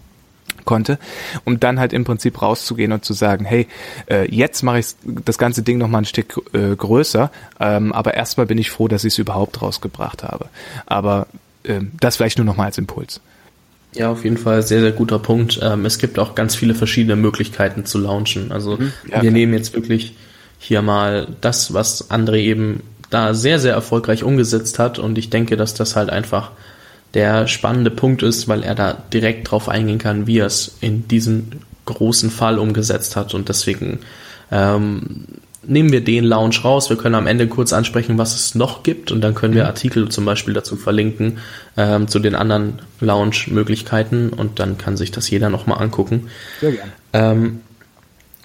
konnte, um dann halt im Prinzip rauszugehen und zu sagen, hey, äh, jetzt mache ich das ganze Ding noch mal ein Stück äh, größer, ähm, aber erstmal bin ich froh, dass ich es überhaupt rausgebracht habe. Aber ähm, das vielleicht nur noch mal als Impuls. Ja, auf jeden Fall sehr, sehr guter Punkt. Ähm, es gibt auch ganz viele verschiedene Möglichkeiten zu launchen. Also mhm, ja, wir klar. nehmen jetzt wirklich hier mal das, was André eben da sehr, sehr erfolgreich umgesetzt hat und ich denke, dass das halt einfach der spannende Punkt ist, weil er da direkt drauf eingehen kann, wie er es in diesem großen Fall umgesetzt hat und deswegen ähm, nehmen wir den Lounge raus. Wir können am Ende kurz ansprechen, was es noch gibt und dann können wir mhm. Artikel zum Beispiel dazu verlinken ähm, zu den anderen Lounge-Möglichkeiten und dann kann sich das jeder nochmal angucken. Sehr gerne. Ähm,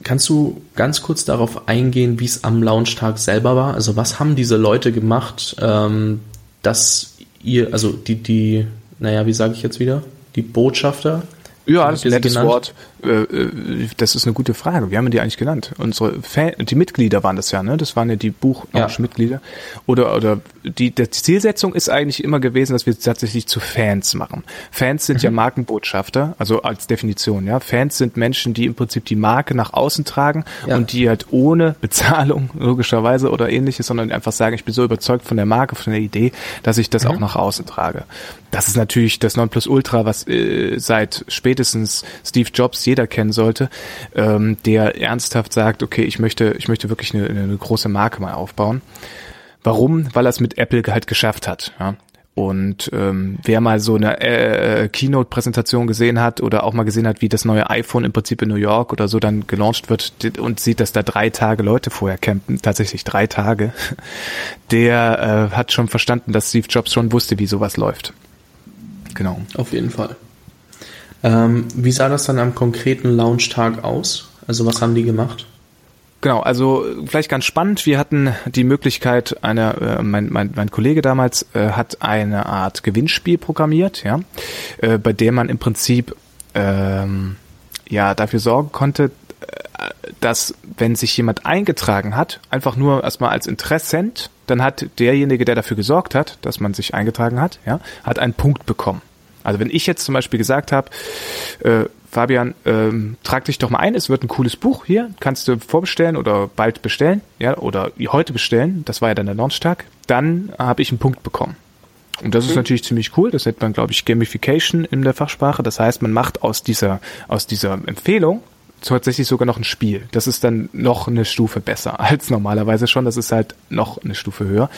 kannst du ganz kurz darauf eingehen, wie es am Launchtag selber war? Also was haben diese Leute gemacht, ähm, dass ihr, also die, die, naja, wie sage ich jetzt wieder? Die Botschafter, ja, das ist ein nettes Wort. Äh, äh, das ist eine gute Frage. Wie haben wir die eigentlich genannt? Unsere Fan, die Mitglieder waren das ja, ne? Das waren ja die Buchmitglieder. Ja. Oder, oder die, die Zielsetzung ist eigentlich immer gewesen, dass wir tatsächlich zu Fans machen. Fans sind mhm. ja Markenbotschafter, also als Definition, ja. Fans sind Menschen, die im Prinzip die Marke nach außen tragen ja. und die halt ohne Bezahlung, logischerweise, oder ähnliches, sondern einfach sagen, ich bin so überzeugt von der Marke, von der Idee, dass ich das mhm. auch nach außen trage. Das ist natürlich das Nonplusultra, was äh, seit spätestens Steve Jobs jeder kennen sollte, ähm, der ernsthaft sagt, okay, ich möchte, ich möchte wirklich eine, eine große Marke mal aufbauen. Warum? Weil er es mit Apple halt geschafft hat. Ja? Und ähm, wer mal so eine äh, Keynote-Präsentation gesehen hat oder auch mal gesehen hat, wie das neue iPhone im Prinzip in New York oder so dann gelauncht wird und sieht, dass da drei Tage Leute vorher campen, tatsächlich drei Tage, der äh, hat schon verstanden, dass Steve Jobs schon wusste, wie sowas läuft. Genau. Auf jeden Fall. Ähm, wie sah das dann am konkreten Launchtag aus? Also was haben die gemacht? Genau, also vielleicht ganz spannend. Wir hatten die Möglichkeit, eine, äh, mein, mein, mein Kollege damals äh, hat eine Art Gewinnspiel programmiert, ja, äh, bei dem man im Prinzip ähm, ja dafür sorgen konnte, äh, dass wenn sich jemand eingetragen hat, einfach nur erstmal als Interessent, dann hat derjenige, der dafür gesorgt hat, dass man sich eingetragen hat, ja, hat einen Punkt bekommen. Also wenn ich jetzt zum Beispiel gesagt habe, äh, Fabian, ähm, trag dich doch mal ein, es wird ein cooles Buch hier, kannst du vorbestellen oder bald bestellen, ja, oder heute bestellen, das war ja dann der Launchtag, dann habe ich einen Punkt bekommen. Und das mhm. ist natürlich ziemlich cool, das nennt man, glaube ich, Gamification in der Fachsprache. Das heißt, man macht aus dieser, aus dieser Empfehlung tatsächlich sogar noch ein Spiel. Das ist dann noch eine Stufe besser als normalerweise schon. Das ist halt noch eine Stufe höher.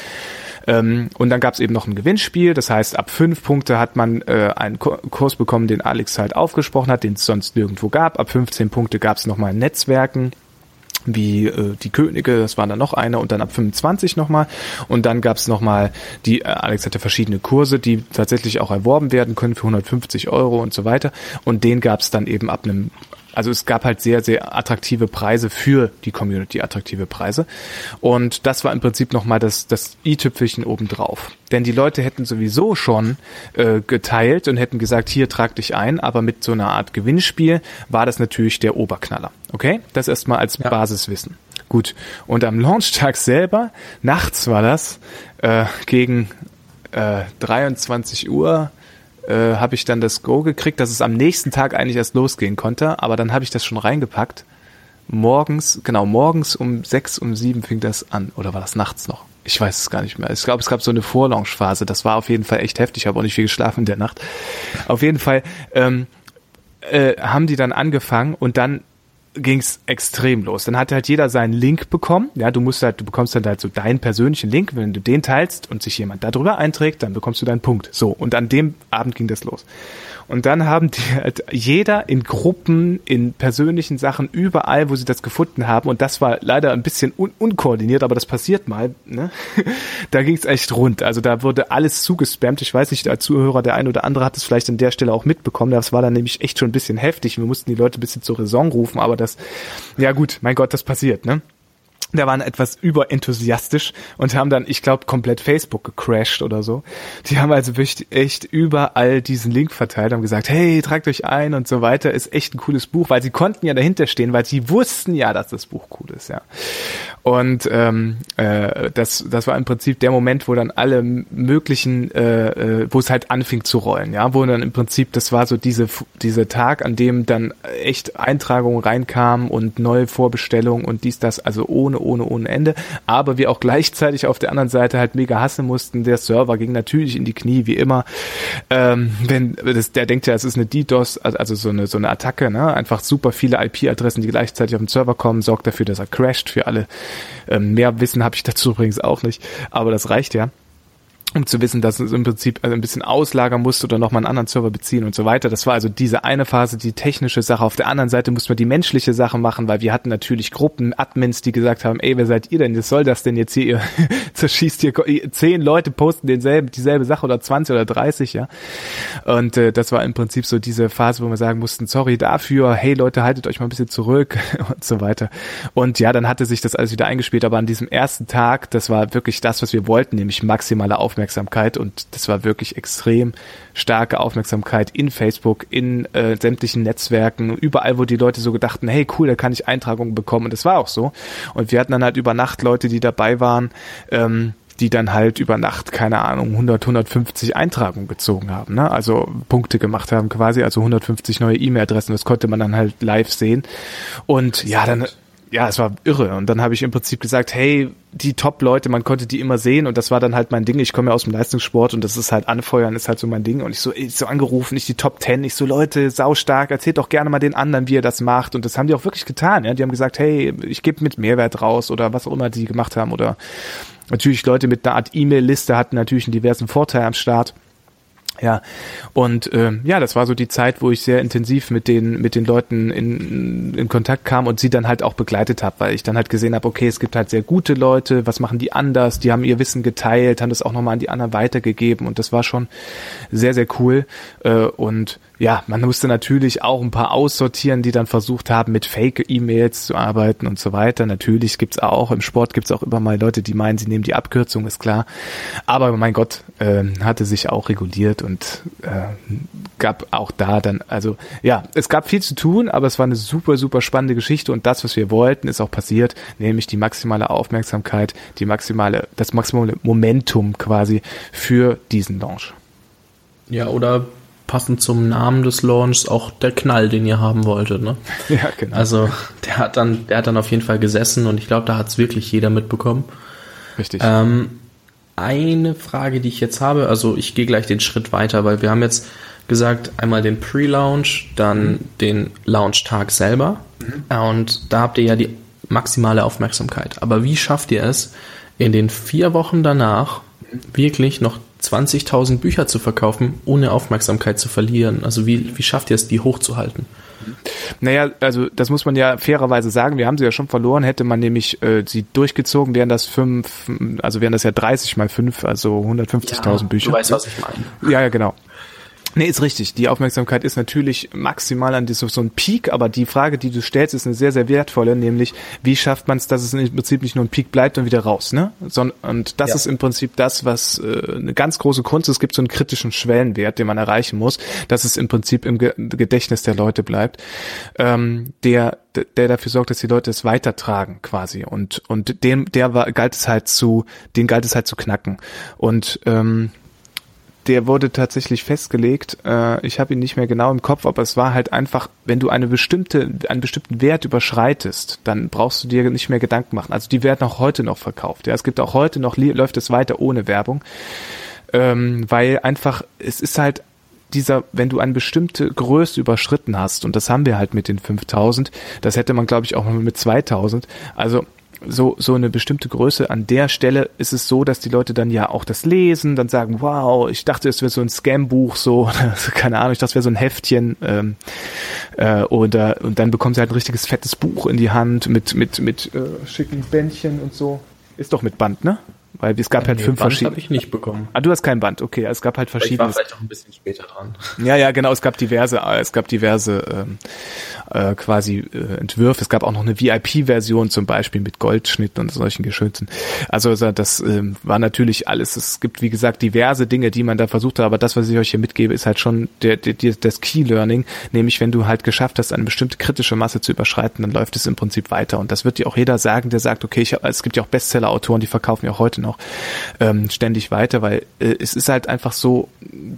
Ähm, und dann gab es eben noch ein Gewinnspiel. Das heißt, ab fünf Punkte hat man äh, einen Kurs bekommen, den Alex halt aufgesprochen hat, den es sonst nirgendwo gab. Ab 15 Punkte gab es nochmal Netzwerken wie äh, die Könige, das waren dann noch eine und dann ab 25 nochmal und dann gab es nochmal, die, äh, Alex hatte verschiedene Kurse, die tatsächlich auch erworben werden können für 150 Euro und so weiter und den gab es dann eben ab einem also es gab halt sehr, sehr attraktive Preise für die Community, attraktive Preise. Und das war im Prinzip nochmal das, das i-Tüpfelchen obendrauf. Denn die Leute hätten sowieso schon äh, geteilt und hätten gesagt, hier trag dich ein, aber mit so einer Art Gewinnspiel war das natürlich der Oberknaller. Okay? Das erstmal als ja. Basiswissen. Gut. Und am Launchtag selber, nachts war das, äh, gegen äh, 23 Uhr, äh, habe ich dann das Go gekriegt, dass es am nächsten Tag eigentlich erst losgehen konnte, aber dann habe ich das schon reingepackt. Morgens, genau, morgens um sechs, um sieben fing das an. Oder war das nachts noch? Ich weiß es gar nicht mehr. Ich glaube, es gab so eine Vorlaunchphase. Das war auf jeden Fall echt heftig. Ich habe auch nicht viel geschlafen in der Nacht. Auf jeden Fall ähm, äh, haben die dann angefangen und dann ging es extrem los. Dann hat halt jeder seinen Link bekommen. Ja, du musst halt, du bekommst dann halt so deinen persönlichen Link. Wenn du den teilst und sich jemand darüber einträgt, dann bekommst du deinen Punkt. So. Und an dem Abend ging das los. Und dann haben die halt jeder in Gruppen, in persönlichen Sachen, überall, wo sie das gefunden haben. Und das war leider ein bisschen un unkoordiniert, aber das passiert mal. Ne? da ging es echt rund. Also da wurde alles zugespammt. Ich weiß nicht, als Zuhörer, der ein oder andere hat es vielleicht an der Stelle auch mitbekommen. Das war dann nämlich echt schon ein bisschen heftig. Wir mussten die Leute ein bisschen zur Raison rufen, aber das, ja gut, mein Gott, das passiert, ne? Da waren etwas überenthusiastisch und haben dann, ich glaube, komplett Facebook gecrashed oder so. Die haben also wirklich echt überall diesen Link verteilt, haben gesagt, hey, tragt euch ein und so weiter, ist echt ein cooles Buch, weil sie konnten ja dahinter stehen, weil sie wussten ja, dass das Buch cool ist, ja. Und ähm, äh, das, das war im Prinzip der Moment, wo dann alle möglichen, äh, äh, wo es halt anfing zu rollen, ja, wo dann im Prinzip, das war so diese, diese Tag, an dem dann echt Eintragungen reinkamen und neue Vorbestellungen und dies, das, also ohne ohne, ohne, ohne Ende. Aber wir auch gleichzeitig auf der anderen Seite halt mega hassen mussten. Der Server ging natürlich in die Knie, wie immer. Ähm, wenn das, der denkt ja, es ist eine DDoS, also so eine so eine Attacke, ne? Einfach super viele IP-Adressen, die gleichzeitig auf den Server kommen, sorgt dafür, dass er crasht für alle. Ähm, mehr Wissen habe ich dazu übrigens auch nicht, aber das reicht ja um zu wissen, dass es im Prinzip also ein bisschen auslagern musste oder nochmal einen anderen Server beziehen und so weiter. Das war also diese eine Phase, die technische Sache. Auf der anderen Seite musste man die menschliche Sache machen, weil wir hatten natürlich Gruppen, Admins, die gesagt haben, ey, wer seid ihr denn? Was soll das denn jetzt hier? Ihr zerschießt hier zehn Leute posten denselben, dieselbe Sache oder 20 oder 30, ja. Und äh, das war im Prinzip so diese Phase, wo wir sagen mussten, sorry dafür, hey Leute, haltet euch mal ein bisschen zurück und so weiter. Und ja, dann hatte sich das alles wieder eingespielt, aber an diesem ersten Tag, das war wirklich das, was wir wollten, nämlich maximale Aufmerksamkeit Aufmerksamkeit und das war wirklich extrem starke Aufmerksamkeit in Facebook, in äh, sämtlichen Netzwerken, überall, wo die Leute so gedachten, hey cool, da kann ich Eintragungen bekommen und das war auch so. Und wir hatten dann halt über Nacht Leute, die dabei waren, ähm, die dann halt über Nacht, keine Ahnung, 100, 150 Eintragungen gezogen haben, ne? also Punkte gemacht haben quasi, also 150 neue E-Mail-Adressen, das konnte man dann halt live sehen. Und ja, dann ja, es war irre. Und dann habe ich im Prinzip gesagt, hey, die Top-Leute, man konnte die immer sehen und das war dann halt mein Ding. Ich komme ja aus dem Leistungssport und das ist halt anfeuern, ist halt so mein Ding. Und ich so, ich so angerufen, ich die Top Ten, ich so, Leute, sau stark, erzählt doch gerne mal den anderen, wie er das macht. Und das haben die auch wirklich getan. Ja, die haben gesagt, hey, ich gebe mit Mehrwert raus oder was auch immer die gemacht haben. Oder natürlich Leute mit einer Art E-Mail-Liste hatten natürlich einen diversen Vorteil am Start. Ja, und äh, ja, das war so die Zeit, wo ich sehr intensiv mit den mit den Leuten in, in Kontakt kam und sie dann halt auch begleitet habe, weil ich dann halt gesehen habe, okay, es gibt halt sehr gute Leute, was machen die anders? Die haben ihr Wissen geteilt, haben das auch nochmal an die anderen weitergegeben und das war schon sehr sehr cool äh, und ja, man musste natürlich auch ein paar aussortieren, die dann versucht haben, mit Fake-E-Mails zu arbeiten und so weiter. Natürlich gibt's auch, im Sport gibt's auch immer mal Leute, die meinen, sie nehmen die Abkürzung, ist klar. Aber mein Gott, äh, hatte sich auch reguliert und äh, gab auch da dann, also ja, es gab viel zu tun, aber es war eine super, super spannende Geschichte und das, was wir wollten, ist auch passiert, nämlich die maximale Aufmerksamkeit, die maximale, das maximale Momentum quasi für diesen Launch. Ja, oder passend zum Namen des Launchs auch der Knall, den ihr haben wolltet, ne? Ja, genau. Also der hat dann, der hat dann auf jeden Fall gesessen und ich glaube, da hat es wirklich jeder mitbekommen. Richtig. Ähm, eine Frage, die ich jetzt habe, also ich gehe gleich den Schritt weiter, weil wir haben jetzt gesagt, einmal den Pre-Launch, dann mhm. den Launch-Tag selber. Mhm. Und da habt ihr ja die maximale Aufmerksamkeit. Aber wie schafft ihr es, in den vier Wochen danach wirklich noch 20.000 Bücher zu verkaufen, ohne Aufmerksamkeit zu verlieren? Also wie, wie schafft ihr es, die hochzuhalten? Naja, also das muss man ja fairerweise sagen. Wir haben sie ja schon verloren. Hätte man nämlich äh, sie durchgezogen, wären das fünf, also wären das ja 30 mal fünf, also 150.000 ja, Bücher. Du weißt, was ich meine. Ja, ja, genau. Nee, ist richtig. Die Aufmerksamkeit ist natürlich maximal an so, so ein Peak, aber die Frage, die du stellst, ist eine sehr, sehr wertvolle, nämlich wie schafft man es, dass es im Prinzip nicht nur ein Peak bleibt und wieder raus, ne? und das ja. ist im Prinzip das, was äh, eine ganz große Kunst ist. Es gibt so einen kritischen Schwellenwert, den man erreichen muss, dass es im Prinzip im Gedächtnis der Leute bleibt, ähm, der der dafür sorgt, dass die Leute es weitertragen quasi und und dem der war galt es halt zu den galt es halt zu knacken und ähm, der wurde tatsächlich festgelegt. Äh, ich habe ihn nicht mehr genau im Kopf, aber es war halt einfach, wenn du eine bestimmte, einen bestimmten Wert überschreitest, dann brauchst du dir nicht mehr Gedanken machen. Also die werden auch heute noch verkauft. Ja, es gibt auch heute noch läuft es weiter ohne Werbung, ähm, weil einfach es ist halt dieser, wenn du eine bestimmte Größe überschritten hast, und das haben wir halt mit den 5000, das hätte man glaube ich auch mit 2000, also so, so eine bestimmte Größe. An der Stelle ist es so, dass die Leute dann ja auch das lesen, dann sagen, wow, ich dachte, es wäre so ein Scam-Buch, so, keine Ahnung, ich dachte, es wäre so ein Heftchen, ähm, äh, oder, und dann bekommen sie halt ein richtiges fettes Buch in die Hand mit, mit, mit äh, schicken Bändchen und so. Ist doch mit Band, ne? Weil es gab ja, halt nee, fünf verschiedene. habe ich nicht bekommen. Ah, du hast kein Band, okay. Es gab halt verschiedene. Ich war vielleicht auch ein bisschen später dran. Ja, ja, genau. Es gab diverse, äh, es gab diverse ähm, äh, quasi äh, Entwürfe. Es gab auch noch eine VIP-Version zum Beispiel mit Goldschnitt und solchen Geschützen. Also das äh, war natürlich alles. Es gibt wie gesagt diverse Dinge, die man da versucht hat. Aber das, was ich euch hier mitgebe, ist halt schon der, der, der, das Key Learning, nämlich wenn du halt geschafft hast, eine bestimmte kritische Masse zu überschreiten, dann läuft es im Prinzip weiter. Und das wird dir auch jeder sagen, der sagt, okay, ich, es gibt ja auch Bestseller-Autoren, die verkaufen ja auch heute noch noch ähm, ständig weiter, weil äh, es ist halt einfach so,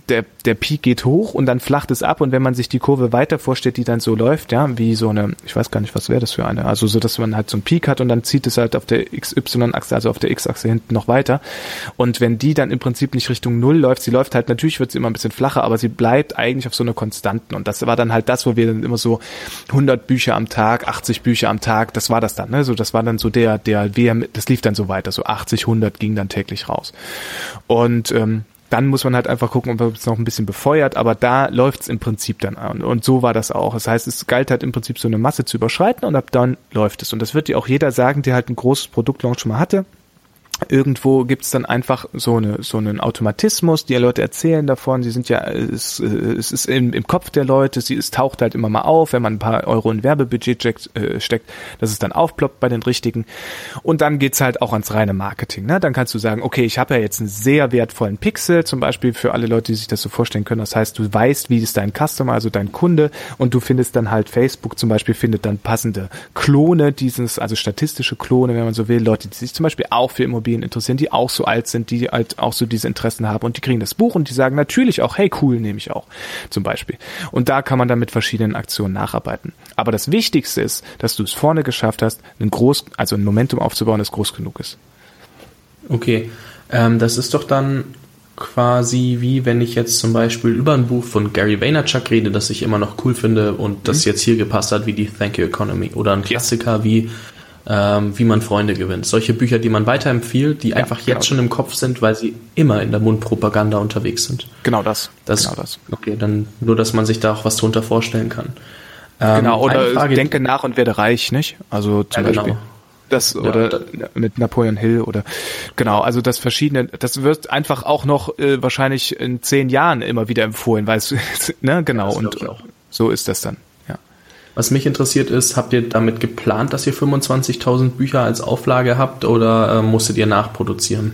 der, der Peak geht hoch und dann flacht es ab und wenn man sich die Kurve weiter vorstellt, die dann so läuft, ja, ja, wie so eine, ich weiß gar nicht, was wäre das für eine, also so, dass man halt so einen Peak hat und dann zieht es halt auf der XY-Achse, also auf der X-Achse hinten noch weiter. Und wenn die dann im Prinzip nicht Richtung Null läuft, sie läuft halt, natürlich wird sie immer ein bisschen flacher, aber sie bleibt eigentlich auf so einer Konstanten. Und das war dann halt das, wo wir dann immer so 100 Bücher am Tag, 80 Bücher am Tag, das war das dann, ne? So, das war dann so der, der, das lief dann so weiter, so 80, 100 ging dann täglich raus. Und ähm, dann muss man halt einfach gucken, ob es noch ein bisschen befeuert, aber da läuft es im Prinzip dann an. Und so war das auch. Das heißt, es galt halt im Prinzip so eine Masse zu überschreiten und ab dann läuft es. Und das wird dir auch jeder sagen, der halt ein großes Produktlaunch schon mal hatte irgendwo gibt's dann einfach so eine so einen Automatismus, die Leute erzählen davon, sie sind ja es, es ist im, im Kopf der Leute, sie es taucht halt immer mal auf, wenn man ein paar Euro in Werbebudget steckt, äh, steckt dass es dann aufploppt bei den richtigen und dann geht's halt auch ans reine Marketing. Ne? Dann kannst du sagen, okay, ich habe ja jetzt einen sehr wertvollen Pixel, zum Beispiel für alle Leute, die sich das so vorstellen können. Das heißt, du weißt, wie ist dein Customer, also dein Kunde und du findest dann halt Facebook zum Beispiel findet dann passende Klone dieses, also statistische Klone, wenn man so will, Leute, die sich zum Beispiel auch für Immobilien Immobilien interessieren, die auch so alt sind, die halt auch so diese Interessen haben und die kriegen das Buch und die sagen natürlich auch, hey cool, nehme ich auch, zum Beispiel. Und da kann man dann mit verschiedenen Aktionen nacharbeiten. Aber das Wichtigste ist, dass du es vorne geschafft hast, ein groß, also ein Momentum aufzubauen, das groß genug ist. Okay, ähm, das ist doch dann quasi wie wenn ich jetzt zum Beispiel über ein Buch von Gary Vaynerchuk rede, das ich immer noch cool finde und das mhm. jetzt hier gepasst hat, wie die Thank You Economy oder ein Klassiker wie ähm, wie man Freunde gewinnt. Solche Bücher, die man weiterempfiehlt, die ja, einfach genau. jetzt schon im Kopf sind, weil sie immer in der Mundpropaganda unterwegs sind. Genau das. das genau das. Okay, dann nur, dass man sich da auch was drunter vorstellen kann. Ähm, genau, oder Frage, denke nach und werde reich, nicht? Also zum ja, genau. Beispiel. Das oder ja, mit Napoleon Hill oder genau, also das verschiedene, das wird einfach auch noch äh, wahrscheinlich in zehn Jahren immer wieder empfohlen, weil es, ne, genau, und so ist das dann. Was mich interessiert ist, habt ihr damit geplant, dass ihr 25.000 Bücher als Auflage habt oder äh, musstet ihr nachproduzieren?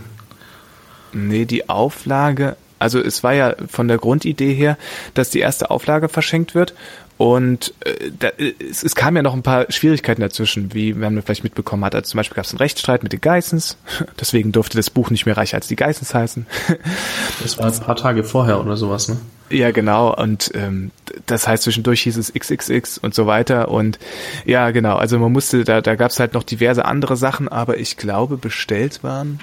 Nee, die Auflage, also es war ja von der Grundidee her, dass die erste Auflage verschenkt wird und äh, da, es, es kam ja noch ein paar Schwierigkeiten dazwischen, wie man vielleicht mitbekommen hat. Also zum Beispiel gab es einen Rechtsstreit mit den Geissens, deswegen durfte das Buch nicht mehr reicher als die Geissens heißen. Das war ein paar Tage vorher oder sowas, ne? Ja, genau. Und ähm, das heißt, zwischendurch hieß es XXX und so weiter. Und ja, genau. Also man musste, da, da gab es halt noch diverse andere Sachen, aber ich glaube, bestellt waren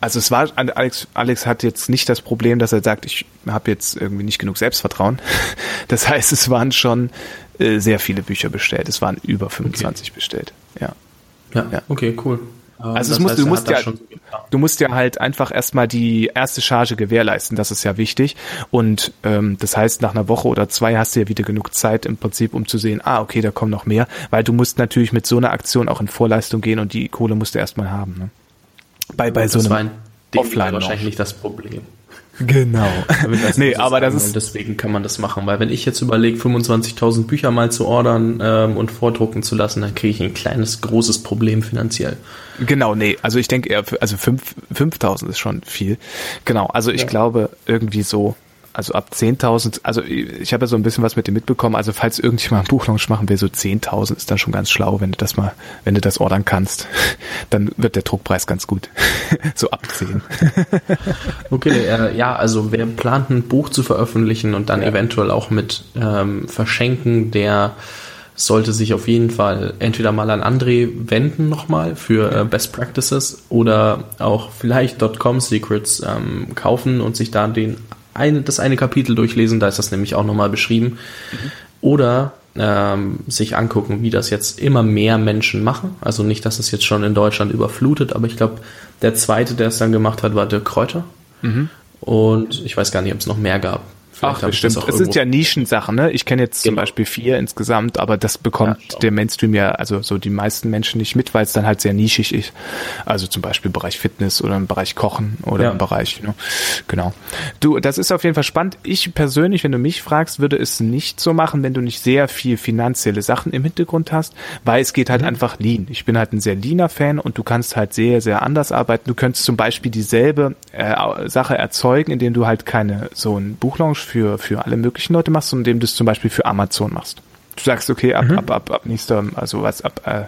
also es war, Alex, Alex hat jetzt nicht das Problem, dass er sagt, ich habe jetzt irgendwie nicht genug Selbstvertrauen. Das heißt, es waren schon äh, sehr viele Bücher bestellt. Es waren über 25 okay. bestellt. Ja. ja. Ja, okay, cool. Also es muss, du musst ja, du musst ja halt einfach erstmal die erste Charge gewährleisten, das ist ja wichtig. Und ähm, das heißt, nach einer Woche oder zwei hast du ja wieder genug Zeit im Prinzip, um zu sehen, ah, okay, da kommen noch mehr, weil du musst natürlich mit so einer Aktion auch in Vorleistung gehen und die Kohle musst du erstmal haben. Ne? Bei, bei so einem Offline wahrscheinlich nicht das Problem. Genau. nee, aber das ist. Deswegen kann man das machen, weil wenn ich jetzt überlege, 25.000 Bücher mal zu ordern ähm, und vordrucken zu lassen, dann kriege ich ein kleines, großes Problem finanziell. Genau, nee, also ich denke eher, also 5.000 ist schon viel. Genau, also ich ja. glaube irgendwie so also ab 10.000, also ich habe ja so ein bisschen was mit dem mitbekommen, also falls irgendjemand einen Buchlaunch machen will, so 10.000 ist dann schon ganz schlau, wenn du das mal, wenn du das ordern kannst, dann wird der Druckpreis ganz gut. so ab 10. okay, äh, ja, also wer plant ein Buch zu veröffentlichen und dann ja. eventuell auch mit ähm, Verschenken, der sollte sich auf jeden Fall entweder mal an André wenden nochmal für äh, Best Practices oder auch vielleicht .com Secrets ähm, kaufen und sich da den eine, das eine Kapitel durchlesen, da ist das nämlich auch nochmal beschrieben. Mhm. Oder ähm, sich angucken, wie das jetzt immer mehr Menschen machen. Also nicht, dass es jetzt schon in Deutschland überflutet, aber ich glaube, der zweite, der es dann gemacht hat, war Dirk Kräuter. Mhm. Und ich weiß gar nicht, ob es noch mehr gab. Vielleicht Ach, stimmt. Es sind ja Nischensachen, ne? Ich kenne jetzt genau. zum Beispiel vier insgesamt, aber das bekommt ja, der Mainstream ja, also so die meisten Menschen nicht mit, weil es dann halt sehr nischig ist. Also zum Beispiel im Bereich Fitness oder im Bereich Kochen oder ja. im Bereich, ne? genau. Du, das ist auf jeden Fall spannend. Ich persönlich, wenn du mich fragst, würde es nicht so machen, wenn du nicht sehr viel finanzielle Sachen im Hintergrund hast, weil es geht halt mhm. einfach lean. Ich bin halt ein sehr leaner Fan und du kannst halt sehr, sehr anders arbeiten. Du könntest zum Beispiel dieselbe äh, Sache erzeugen, indem du halt keine so ein Buchlaunch für, für alle möglichen Leute machst, sondern indem du es zum Beispiel für Amazon machst. Du sagst, okay, ab, mhm. ab, ab, ab nächster, also was, ab, äh,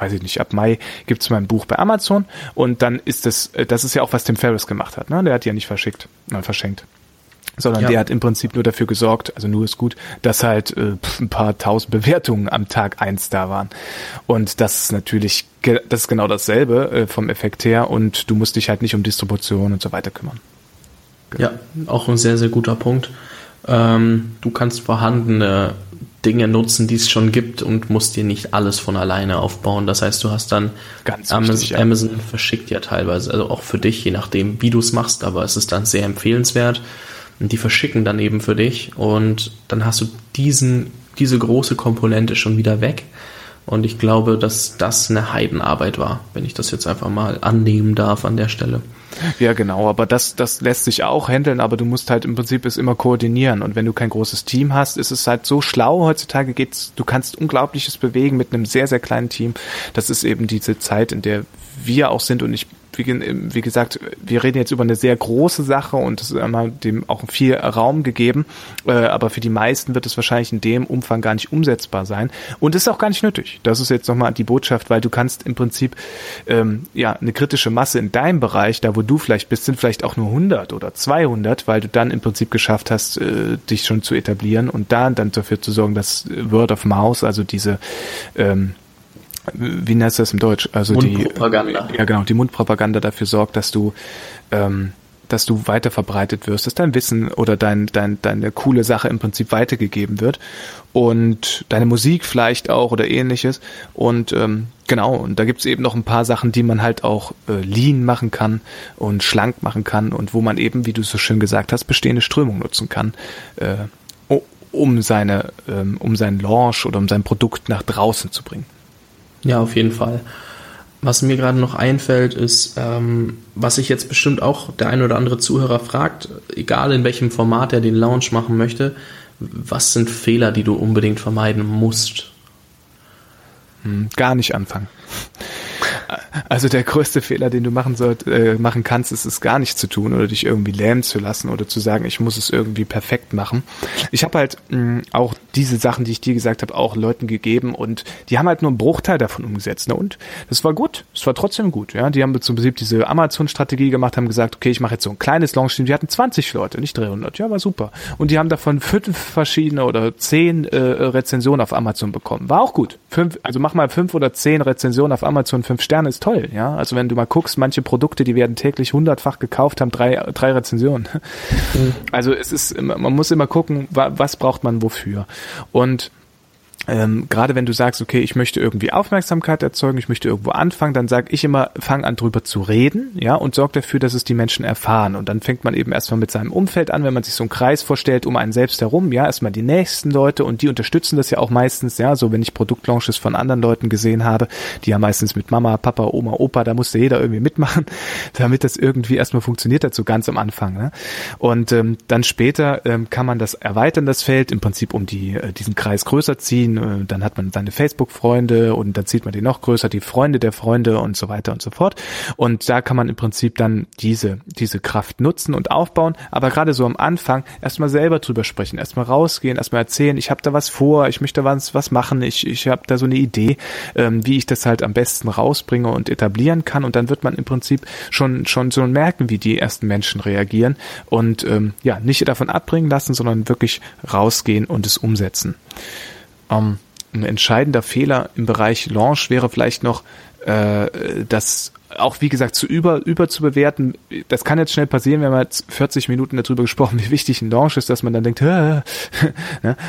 weiß ich nicht, ab Mai gibt's mein Buch bei Amazon und dann ist das, äh, das ist ja auch, was Tim Ferriss gemacht hat, ne? Der hat ja nicht verschickt, äh, verschenkt. sondern ja. der hat im Prinzip nur dafür gesorgt, also nur ist gut, dass halt äh, ein paar tausend Bewertungen am Tag eins da waren. Und das ist natürlich, das ist genau dasselbe äh, vom Effekt her und du musst dich halt nicht um Distribution und so weiter kümmern. Ja, auch ein sehr, sehr guter Punkt. Ähm, du kannst vorhandene Dinge nutzen, die es schon gibt und musst dir nicht alles von alleine aufbauen. Das heißt, du hast dann Ganz Amazon, wichtig, ja. Amazon verschickt ja teilweise, also auch für dich, je nachdem, wie du es machst, aber es ist dann sehr empfehlenswert. Und die verschicken dann eben für dich und dann hast du diesen, diese große Komponente schon wieder weg. Und ich glaube, dass das eine Heidenarbeit war, wenn ich das jetzt einfach mal annehmen darf an der Stelle. Ja, genau, aber das, das lässt sich auch handeln, aber du musst halt im Prinzip es immer koordinieren. Und wenn du kein großes Team hast, ist es halt so schlau. Heutzutage geht's, du kannst Unglaubliches bewegen mit einem sehr, sehr kleinen Team. Das ist eben diese Zeit, in der wir auch sind und ich wie, wie, gesagt, wir reden jetzt über eine sehr große Sache und es haben dem auch viel Raum gegeben, äh, aber für die meisten wird es wahrscheinlich in dem Umfang gar nicht umsetzbar sein und ist auch gar nicht nötig. Das ist jetzt nochmal die Botschaft, weil du kannst im Prinzip ähm, ja eine kritische Masse in deinem Bereich, da wo du vielleicht bist, sind vielleicht auch nur 100 oder 200, weil du dann im Prinzip geschafft hast, äh, dich schon zu etablieren und dann dann dafür zu sorgen, dass Word of Mouse, also diese ähm, wie nennt das im Deutsch? Also Mundpropaganda. Die, ja, genau, die Mundpropaganda dafür sorgt, dass du, ähm, dass du weiter verbreitet wirst, dass dein Wissen oder dein, dein, deine coole Sache im Prinzip weitergegeben wird und deine Musik vielleicht auch oder ähnliches. Und ähm, genau, und da gibt's eben noch ein paar Sachen, die man halt auch äh, lean machen kann und schlank machen kann und wo man eben, wie du so schön gesagt hast, bestehende Strömung nutzen kann. Äh, um seine, ähm, um seinen Launch oder um sein Produkt nach draußen zu bringen. Ja, auf jeden Fall. Was mir gerade noch einfällt, ist, ähm, was sich jetzt bestimmt auch der ein oder andere Zuhörer fragt, egal in welchem Format er den Launch machen möchte, was sind Fehler, die du unbedingt vermeiden musst? Hm, gar nicht anfangen. Also der größte Fehler, den du machen sollt, äh, machen kannst, ist es gar nicht zu tun oder dich irgendwie lähmen zu lassen oder zu sagen, ich muss es irgendwie perfekt machen. Ich habe halt mh, auch diese Sachen, die ich dir gesagt habe, auch Leuten gegeben und die haben halt nur einen Bruchteil davon umgesetzt. Ne? Und das war gut, es war trotzdem gut. Ja, die haben im Prinzip diese Amazon-Strategie gemacht, haben gesagt, okay, ich mache jetzt so ein kleines Launch-Team. Die hatten 20 Leute, nicht 300. Ja, war super. Und die haben davon fünf verschiedene oder zehn äh, Rezensionen auf Amazon bekommen. War auch gut. Fünf, also mach mal fünf oder zehn Rezensionen auf Amazon, fünf Sterne ist toll. Ja, also wenn du mal guckst, manche Produkte, die werden täglich hundertfach gekauft, haben drei, drei Rezensionen. Mhm. Also es ist, man muss immer gucken, was braucht man wofür. Und ähm, gerade wenn du sagst, okay, ich möchte irgendwie Aufmerksamkeit erzeugen, ich möchte irgendwo anfangen, dann sage ich immer, fang an drüber zu reden, ja, und sorg dafür, dass es die Menschen erfahren. Und dann fängt man eben erstmal mit seinem Umfeld an, wenn man sich so einen Kreis vorstellt, um einen selbst herum, ja, erstmal die nächsten Leute und die unterstützen das ja auch meistens, ja, so wenn ich Produktlaunches von anderen Leuten gesehen habe, die ja meistens mit Mama, Papa, Oma, Opa, da musste jeder irgendwie mitmachen, damit das irgendwie erstmal funktioniert dazu ganz am Anfang. Ne? Und ähm, dann später ähm, kann man das erweitern, das Feld, im Prinzip um die, äh, diesen Kreis größer ziehen, äh, dann hat man seine Facebook-Freunde und dann zieht man die noch größer, die Freunde der Freunde und so weiter und so fort. Und da kann man im Prinzip dann diese, diese Kraft nutzen und aufbauen. Aber gerade so am Anfang erstmal selber drüber sprechen, erstmal rausgehen, erstmal erzählen, ich habe da was vor, ich möchte was, was machen, ich, ich habe da so eine Idee, ähm, wie ich das halt am besten rausbringe und etablieren kann. Und dann wird man im Prinzip schon, schon so merken, wie die ersten Menschen reagieren und ähm, ja, nicht davon abbringen lassen, sondern wirklich rausgehen und es umsetzen. Ähm, ein entscheidender Fehler im Bereich Launch wäre vielleicht noch, äh, dass auch wie gesagt zu über über zu bewerten, das kann jetzt schnell passieren, wir haben jetzt 40 Minuten darüber gesprochen, wie wichtig ein Launch ist, dass man dann denkt, ne?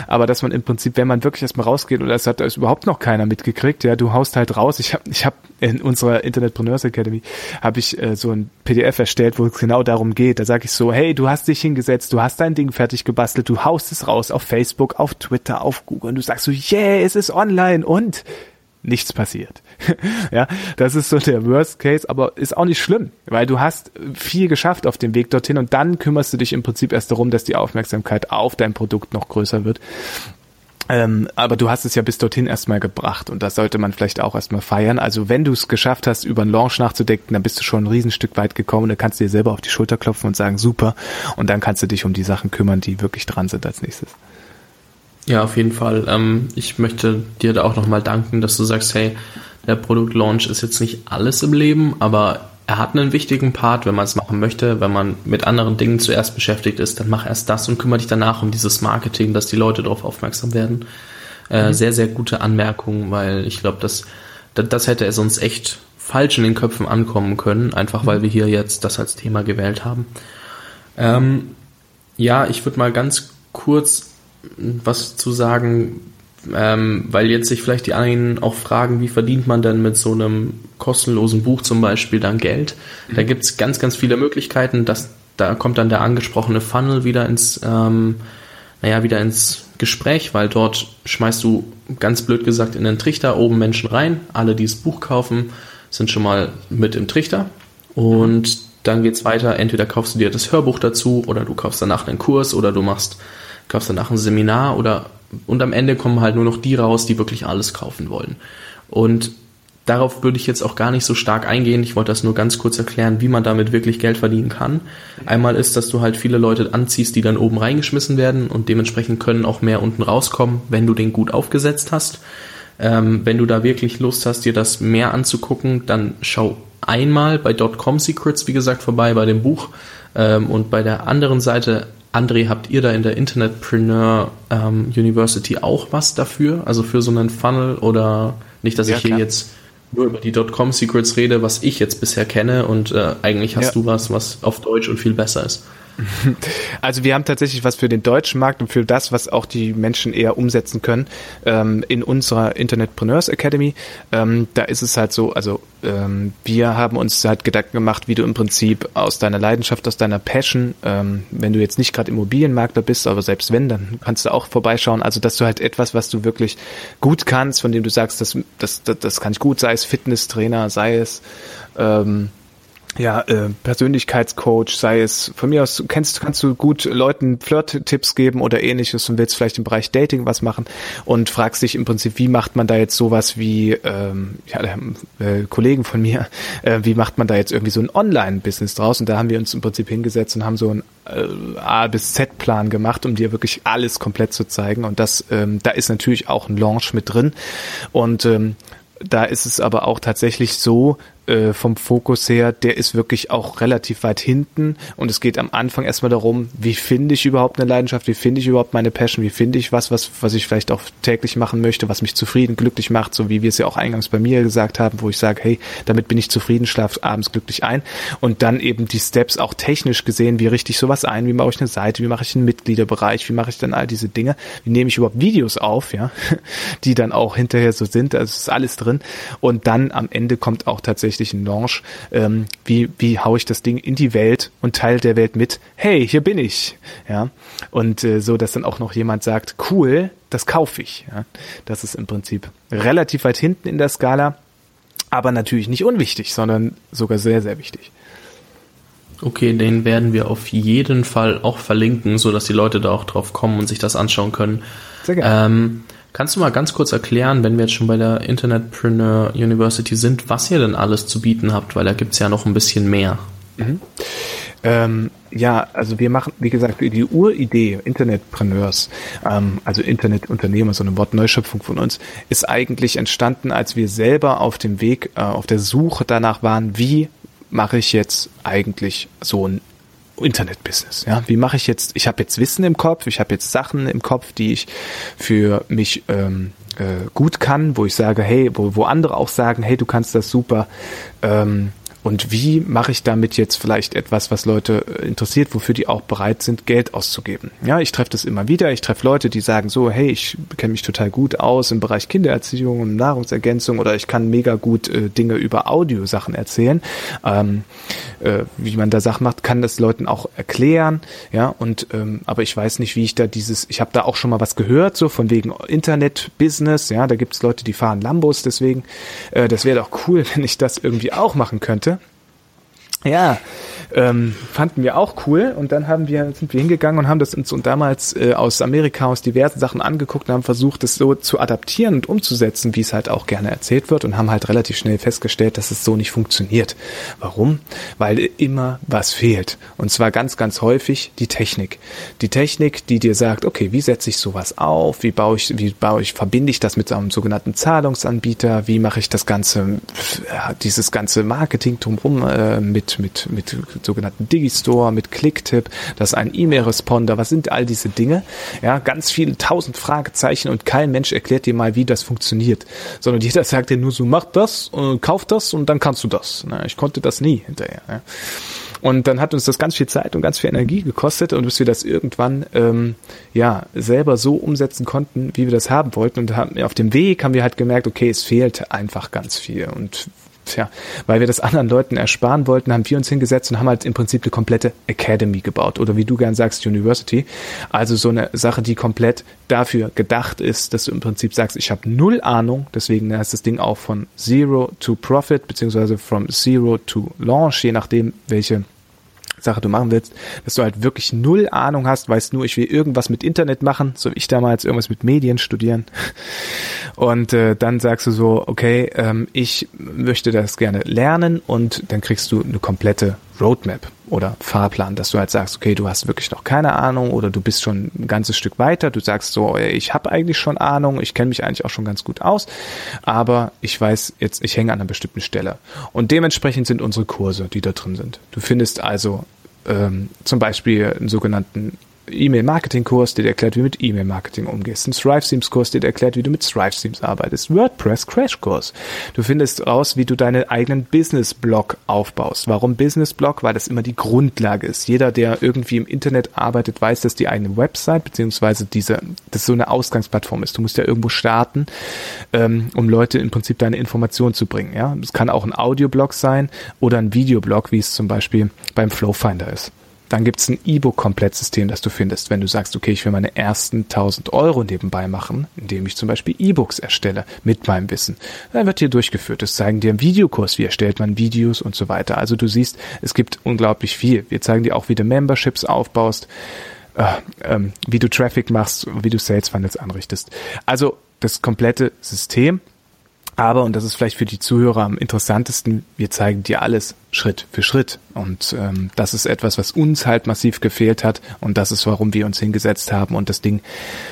aber dass man im Prinzip, wenn man wirklich erstmal rausgeht und das hat das überhaupt noch keiner mitgekriegt, ja, du haust halt raus. Ich habe ich habe in unserer Internetpreneurs Academy habe ich äh, so ein PDF erstellt, wo es genau darum geht. Da sage ich so, hey, du hast dich hingesetzt, du hast dein Ding fertig gebastelt, du haust es raus auf Facebook, auf Twitter, auf Google und du sagst so, yeah, es ist online und nichts passiert. ja, das ist so der Worst Case, aber ist auch nicht schlimm, weil du hast viel geschafft auf dem Weg dorthin und dann kümmerst du dich im Prinzip erst darum, dass die Aufmerksamkeit auf dein Produkt noch größer wird. Ähm, aber du hast es ja bis dorthin erstmal gebracht und das sollte man vielleicht auch erstmal feiern. Also wenn du es geschafft hast, über einen Launch nachzudenken, dann bist du schon ein Riesenstück weit gekommen. Dann kannst du dir selber auf die Schulter klopfen und sagen, super. Und dann kannst du dich um die Sachen kümmern, die wirklich dran sind als nächstes. Ja, auf jeden Fall. Ähm, ich möchte dir da auch nochmal danken, dass du sagst, hey, der Produktlaunch ist jetzt nicht alles im Leben, aber er hat einen wichtigen Part, wenn man es machen möchte. Wenn man mit anderen Dingen zuerst beschäftigt ist, dann mach erst das und kümmere dich danach um dieses Marketing, dass die Leute darauf aufmerksam werden. Äh, mhm. Sehr, sehr gute Anmerkung, weil ich glaube, das, das, hätte es uns echt falsch in den Köpfen ankommen können, einfach weil wir hier jetzt das als Thema gewählt haben. Ähm, ja, ich würde mal ganz kurz was zu sagen, ähm, weil jetzt sich vielleicht die einen auch fragen, wie verdient man denn mit so einem kostenlosen Buch zum Beispiel dann Geld? Da gibt es ganz, ganz viele Möglichkeiten. dass da kommt dann der angesprochene Funnel wieder ins, ähm, naja, wieder ins Gespräch, weil dort schmeißt du ganz blöd gesagt in den Trichter oben Menschen rein. Alle, die das Buch kaufen, sind schon mal mit im Trichter. Und dann geht's weiter. Entweder kaufst du dir das Hörbuch dazu oder du kaufst danach einen Kurs oder du machst, kaufst danach ein Seminar oder und am Ende kommen halt nur noch die raus, die wirklich alles kaufen wollen. Und darauf würde ich jetzt auch gar nicht so stark eingehen. Ich wollte das nur ganz kurz erklären, wie man damit wirklich Geld verdienen kann. Einmal ist, dass du halt viele Leute anziehst, die dann oben reingeschmissen werden und dementsprechend können auch mehr unten rauskommen, wenn du den gut aufgesetzt hast. Ähm, wenn du da wirklich Lust hast, dir das mehr anzugucken, dann schau einmal bei .com Secrets, wie gesagt, vorbei bei dem Buch ähm, und bei der anderen Seite André, habt ihr da in der Internetpreneur ähm, University auch was dafür? Also für so einen Funnel oder nicht, dass ja, ich hier klar. jetzt nur über die .com Secrets rede, was ich jetzt bisher kenne und äh, eigentlich hast ja. du was, was auf Deutsch und viel besser ist. Also wir haben tatsächlich was für den deutschen Markt und für das, was auch die Menschen eher umsetzen können. Ähm, in unserer Internetpreneurs Academy, ähm, da ist es halt so, also ähm, wir haben uns halt Gedanken gemacht, wie du im Prinzip aus deiner Leidenschaft, aus deiner Passion, ähm, wenn du jetzt nicht gerade Immobilienmakler bist, aber selbst wenn, dann kannst du auch vorbeischauen. Also dass du halt etwas, was du wirklich gut kannst, von dem du sagst, das, das, das, das kann ich gut, sei es Fitnesstrainer, sei es ähm, ja, äh, Persönlichkeitscoach, sei es von mir aus, kennst, kannst du gut Leuten Flirt-Tipps geben oder ähnliches und willst vielleicht im Bereich Dating was machen und fragst dich im Prinzip, wie macht man da jetzt sowas wie, ähm, ja, äh, Kollegen von mir, äh, wie macht man da jetzt irgendwie so ein Online-Business draus? Und da haben wir uns im Prinzip hingesetzt und haben so ein äh, A bis Z-Plan gemacht, um dir wirklich alles komplett zu zeigen. Und das, ähm, da ist natürlich auch ein Launch mit drin. Und ähm, da ist es aber auch tatsächlich so, äh, vom Fokus her, der ist wirklich auch relativ weit hinten. Und es geht am Anfang erstmal darum, wie finde ich überhaupt eine Leidenschaft, wie finde ich überhaupt meine Passion, wie finde ich was, was, was ich vielleicht auch täglich machen möchte, was mich zufrieden, glücklich macht, so wie wir es ja auch eingangs bei mir gesagt haben, wo ich sage, hey, damit bin ich zufrieden, schlaf abends glücklich ein. Und dann eben die Steps auch technisch gesehen, wie richte ich sowas ein, wie mache ich eine Seite, wie mache ich einen Mitgliederbereich, wie mache ich dann all diese Dinge, wie nehme ich überhaupt Videos auf, ja, die dann auch hinterher so sind, also ist alles drin. Und dann am Ende kommt auch tatsächlich tatsächlich Launch. Ähm, wie, wie haue ich das Ding in die Welt und teile der Welt mit, hey, hier bin ich. Ja. Und äh, so, dass dann auch noch jemand sagt, cool, das kaufe ich. Ja. Das ist im Prinzip relativ weit hinten in der Skala, aber natürlich nicht unwichtig, sondern sogar sehr, sehr wichtig. Okay, den werden wir auf jeden Fall auch verlinken, so dass die Leute da auch drauf kommen und sich das anschauen können. Sehr gerne. Ähm, Kannst du mal ganz kurz erklären, wenn wir jetzt schon bei der Internetpreneur University sind, was ihr denn alles zu bieten habt, weil da gibt's ja noch ein bisschen mehr. Mhm. Ähm, ja, also wir machen, wie gesagt, die Uridee Internetpreneurs, ähm, also Internetunternehmer, so eine Wortneuschöpfung von uns, ist eigentlich entstanden, als wir selber auf dem Weg, äh, auf der Suche danach waren, wie mache ich jetzt eigentlich so ein Internetbusiness. Ja, wie mache ich jetzt? Ich habe jetzt Wissen im Kopf, ich habe jetzt Sachen im Kopf, die ich für mich ähm, äh, gut kann, wo ich sage, hey, wo, wo andere auch sagen, hey, du kannst das super. Ähm, und wie mache ich damit jetzt vielleicht etwas, was Leute äh, interessiert, wofür die auch bereit sind, Geld auszugeben? Ja, ich treffe das immer wieder. Ich treffe Leute, die sagen so, hey, ich kenne mich total gut aus im Bereich Kindererziehung und Nahrungsergänzung oder ich kann mega gut äh, Dinge über Audiosachen erzählen. Ähm, äh, wie man da Sachen macht, kann das Leuten auch erklären. Ja, und ähm, aber ich weiß nicht, wie ich da dieses, ich habe da auch schon mal was gehört, so von wegen Internet-Business. Ja, da gibt es Leute, die fahren Lambos, deswegen, äh, das wäre doch cool, wenn ich das irgendwie auch machen könnte. Ja, Ähm, fanden wir auch cool und dann haben wir, sind wir hingegangen und haben das uns und damals äh, aus Amerika aus diversen Sachen angeguckt und haben versucht, das so zu adaptieren und umzusetzen, wie es halt auch gerne erzählt wird und haben halt relativ schnell festgestellt, dass es so nicht funktioniert. Warum? Weil immer was fehlt. Und zwar ganz, ganz häufig die Technik. Die Technik, die dir sagt, okay, wie setze ich sowas auf? Wie baue ich, wie baue ich, verbinde ich das mit einem sogenannten Zahlungsanbieter? Wie mache ich das Ganze, dieses ganze Marketing drumherum äh, mit, mit, mit sogenannten Digistore, mit Clicktip, das ist ein E-Mail-Responder, was sind all diese Dinge? Ja, ganz viele tausend Fragezeichen und kein Mensch erklärt dir mal, wie das funktioniert, sondern jeder sagt dir nur so, mach das, äh, kauf das und dann kannst du das. Na, ich konnte das nie hinterher. Ja. Und dann hat uns das ganz viel Zeit und ganz viel Energie gekostet und bis wir das irgendwann ähm, ja selber so umsetzen konnten, wie wir das haben wollten. Und haben, auf dem Weg haben wir halt gemerkt, okay, es fehlt einfach ganz viel. Und Tja, weil wir das anderen Leuten ersparen wollten, haben wir uns hingesetzt und haben halt im Prinzip eine komplette Academy gebaut oder wie du gern sagst, University. Also so eine Sache, die komplett dafür gedacht ist, dass du im Prinzip sagst, ich habe null Ahnung, deswegen heißt das Ding auch von Zero to Profit beziehungsweise from Zero to Launch, je nachdem, welche Sache du machen willst, dass du halt wirklich null Ahnung hast, weißt nur, ich will irgendwas mit Internet machen, so wie ich damals irgendwas mit Medien studieren. Und äh, dann sagst du so, okay, ähm, ich möchte das gerne lernen und dann kriegst du eine komplette Roadmap oder Fahrplan, dass du halt sagst, okay, du hast wirklich noch keine Ahnung oder du bist schon ein ganzes Stück weiter, du sagst so, ich habe eigentlich schon Ahnung, ich kenne mich eigentlich auch schon ganz gut aus, aber ich weiß jetzt, ich hänge an einer bestimmten Stelle. Und dementsprechend sind unsere Kurse, die da drin sind. Du findest also ähm, zum Beispiel einen sogenannten E-Mail-Marketing-Kurs, der dir erklärt, wie du mit E-Mail-Marketing umgehst. Ein Thrive-Themes-Kurs, der dir erklärt, wie du mit Thrive-Themes arbeitest. WordPress-Crash-Kurs. Du findest raus, wie du deinen eigenen Business-Blog aufbaust. Warum Business-Blog? Weil das immer die Grundlage ist. Jeder, der irgendwie im Internet arbeitet, weiß, dass die eigene Website, beziehungsweise diese, das so eine Ausgangsplattform ist. Du musst ja irgendwo starten, ähm, um Leute im Prinzip deine Informationen zu bringen. Ja, Es kann auch ein Audioblog sein oder ein Videoblog, wie es zum Beispiel beim Flowfinder ist. Dann gibt es ein E-Book-Komplettsystem, das du findest, wenn du sagst, okay, ich will meine ersten 1000 Euro nebenbei machen, indem ich zum Beispiel E-Books erstelle mit meinem Wissen. Dann wird hier durchgeführt. Das zeigen dir im Videokurs, wie erstellt man Videos und so weiter. Also du siehst, es gibt unglaublich viel. Wir zeigen dir auch, wie du Memberships aufbaust, äh, ähm, wie du Traffic machst, wie du Sales Funnels anrichtest. Also das komplette System. Aber, und das ist vielleicht für die Zuhörer am interessantesten, wir zeigen dir alles Schritt für Schritt. Und ähm, das ist etwas, was uns halt massiv gefehlt hat. Und das ist, warum wir uns hingesetzt haben und das Ding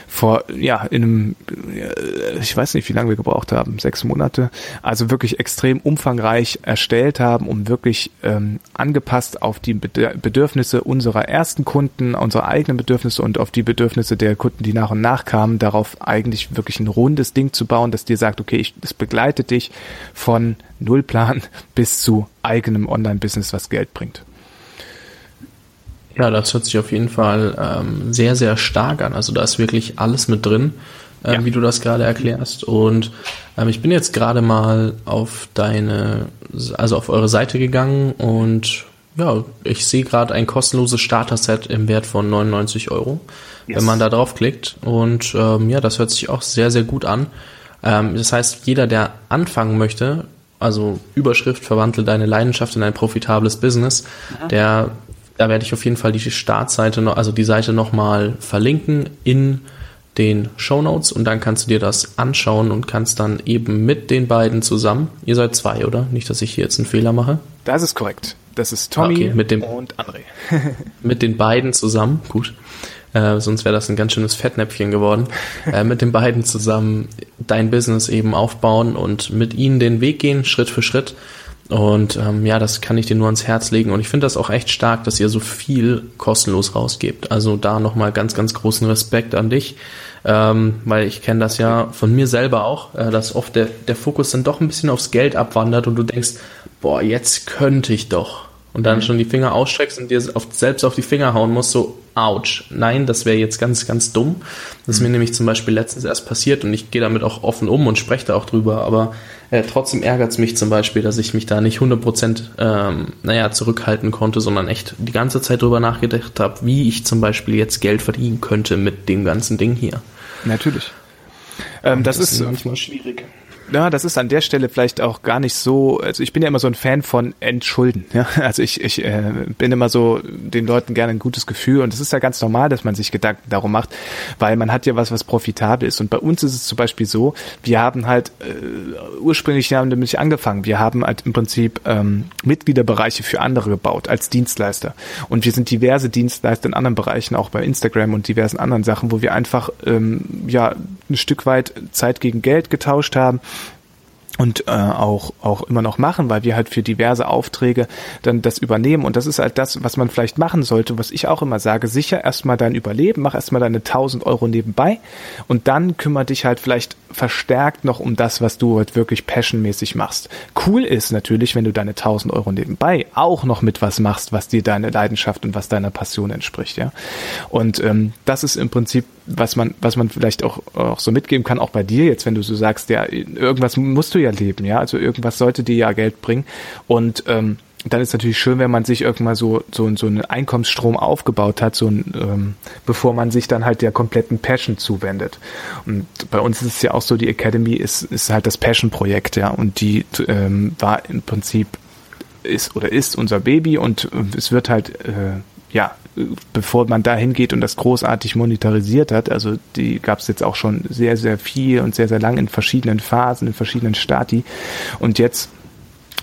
vor, ja, in einem, äh, ich weiß nicht, wie lange wir gebraucht haben, sechs Monate, also wirklich extrem umfangreich erstellt haben, um wirklich ähm, angepasst auf die Bedürfnisse unserer ersten Kunden, unsere eigenen Bedürfnisse und auf die Bedürfnisse der Kunden, die nach und nach kamen, darauf eigentlich wirklich ein rundes Ding zu bauen, das dir sagt, okay, ich, das begleitet dich von Nullplan bis zu eigenem Online-Business, was Geld bringt. Ja, das hört sich auf jeden Fall ähm, sehr, sehr stark an. Also da ist wirklich alles mit drin, äh, ja. wie du das gerade erklärst. Und ähm, ich bin jetzt gerade mal auf deine, also auf eure Seite gegangen und ja, ich sehe gerade ein kostenloses Starter-Set im Wert von 99 Euro, yes. wenn man da draufklickt. Und ähm, ja, das hört sich auch sehr, sehr gut an. Ähm, das heißt, jeder, der anfangen möchte, also Überschrift verwandle deine Leidenschaft in ein profitables Business, Aha. der da werde ich auf jeden Fall die Startseite noch, also die Seite nochmal verlinken in den Show Notes und dann kannst du dir das anschauen und kannst dann eben mit den beiden zusammen, ihr seid zwei, oder? Nicht, dass ich hier jetzt einen Fehler mache. Das ist korrekt. Das ist Tommy okay, mit dem, und André. mit den beiden zusammen, gut äh, sonst wäre das ein ganz schönes Fettnäpfchen geworden, äh, mit den beiden zusammen dein Business eben aufbauen und mit ihnen den Weg gehen, Schritt für Schritt. Und ähm, ja, das kann ich dir nur ans Herz legen. Und ich finde das auch echt stark, dass ihr so viel kostenlos rausgebt. Also da nochmal ganz, ganz großen Respekt an dich. Ähm, weil ich kenne das ja von mir selber auch, äh, dass oft der, der Fokus dann doch ein bisschen aufs Geld abwandert und du denkst, boah, jetzt könnte ich doch und dann mhm. schon die Finger ausstreckst und dir auf, selbst auf die Finger hauen musst, so, ouch, nein, das wäre jetzt ganz, ganz dumm. Das ist mhm. mir nämlich zum Beispiel letztens erst passiert und ich gehe damit auch offen um und spreche da auch drüber, aber äh, trotzdem ärgert es mich zum Beispiel, dass ich mich da nicht 100% ähm, naja, zurückhalten konnte, sondern echt die ganze Zeit drüber nachgedacht habe, wie ich zum Beispiel jetzt Geld verdienen könnte mit dem ganzen Ding hier. Natürlich. Ähm, das, das, ist manchmal schwierig. Ja, das ist an der Stelle vielleicht auch gar nicht so, also ich bin ja immer so ein Fan von Entschulden. Ja? Also ich, ich äh, bin immer so den Leuten gerne ein gutes Gefühl und es ist ja ganz normal, dass man sich Gedanken darum macht, weil man hat ja was, was profitabel ist. Und bei uns ist es zum Beispiel so, wir haben halt äh, ursprünglich haben nämlich angefangen, wir haben halt im Prinzip ähm, Mitgliederbereiche für andere gebaut als Dienstleister. Und wir sind diverse Dienstleister in anderen Bereichen, auch bei Instagram und diversen anderen Sachen, wo wir einfach ähm, ja ein Stück weit Zeit gegen Geld getauscht haben und äh, auch auch immer noch machen, weil wir halt für diverse Aufträge dann das übernehmen und das ist halt das, was man vielleicht machen sollte, was ich auch immer sage, sicher erstmal dein Überleben, mach erstmal deine 1000 Euro nebenbei und dann kümmere dich halt vielleicht verstärkt noch um das, was du halt wirklich passionmäßig machst. Cool ist natürlich, wenn du deine 1000 Euro nebenbei auch noch mit was machst, was dir deine Leidenschaft und was deiner Passion entspricht, ja. Und ähm, das ist im Prinzip was man, was man vielleicht auch, auch so mitgeben kann, auch bei dir jetzt, wenn du so sagst, ja, irgendwas musst du ja leben, ja, also irgendwas sollte dir ja Geld bringen und ähm, dann ist natürlich schön, wenn man sich irgendwann so so so einen Einkommensstrom aufgebaut hat, so ein, ähm, bevor man sich dann halt der kompletten Passion zuwendet. Und bei uns ist es ja auch so, die Academy ist ist halt das Passion-Projekt, ja, und die ähm, war im Prinzip ist oder ist unser Baby und es wird halt äh, ja bevor man da hingeht und das großartig monetarisiert hat, also die gab es jetzt auch schon sehr, sehr viel und sehr, sehr lang in verschiedenen Phasen, in verschiedenen Stati. Und jetzt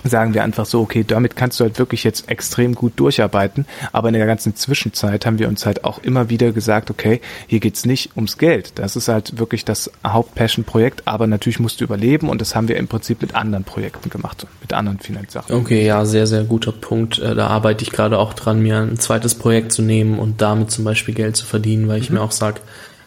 sagen wir einfach so, okay, damit kannst du halt wirklich jetzt extrem gut durcharbeiten. Aber in der ganzen Zwischenzeit haben wir uns halt auch immer wieder gesagt, okay, hier geht's nicht ums Geld. Das ist halt wirklich das Haupt-Passion-Projekt, aber natürlich musst du überleben und das haben wir im Prinzip mit anderen Projekten gemacht, mit anderen Finanzsachen. Okay, ja, sehr, sehr guter Punkt. Äh, da arbeite ich gerade auch dran, mir ein zweites Projekt zu nehmen und damit zum Beispiel Geld zu verdienen, weil ich mhm. mir auch sage,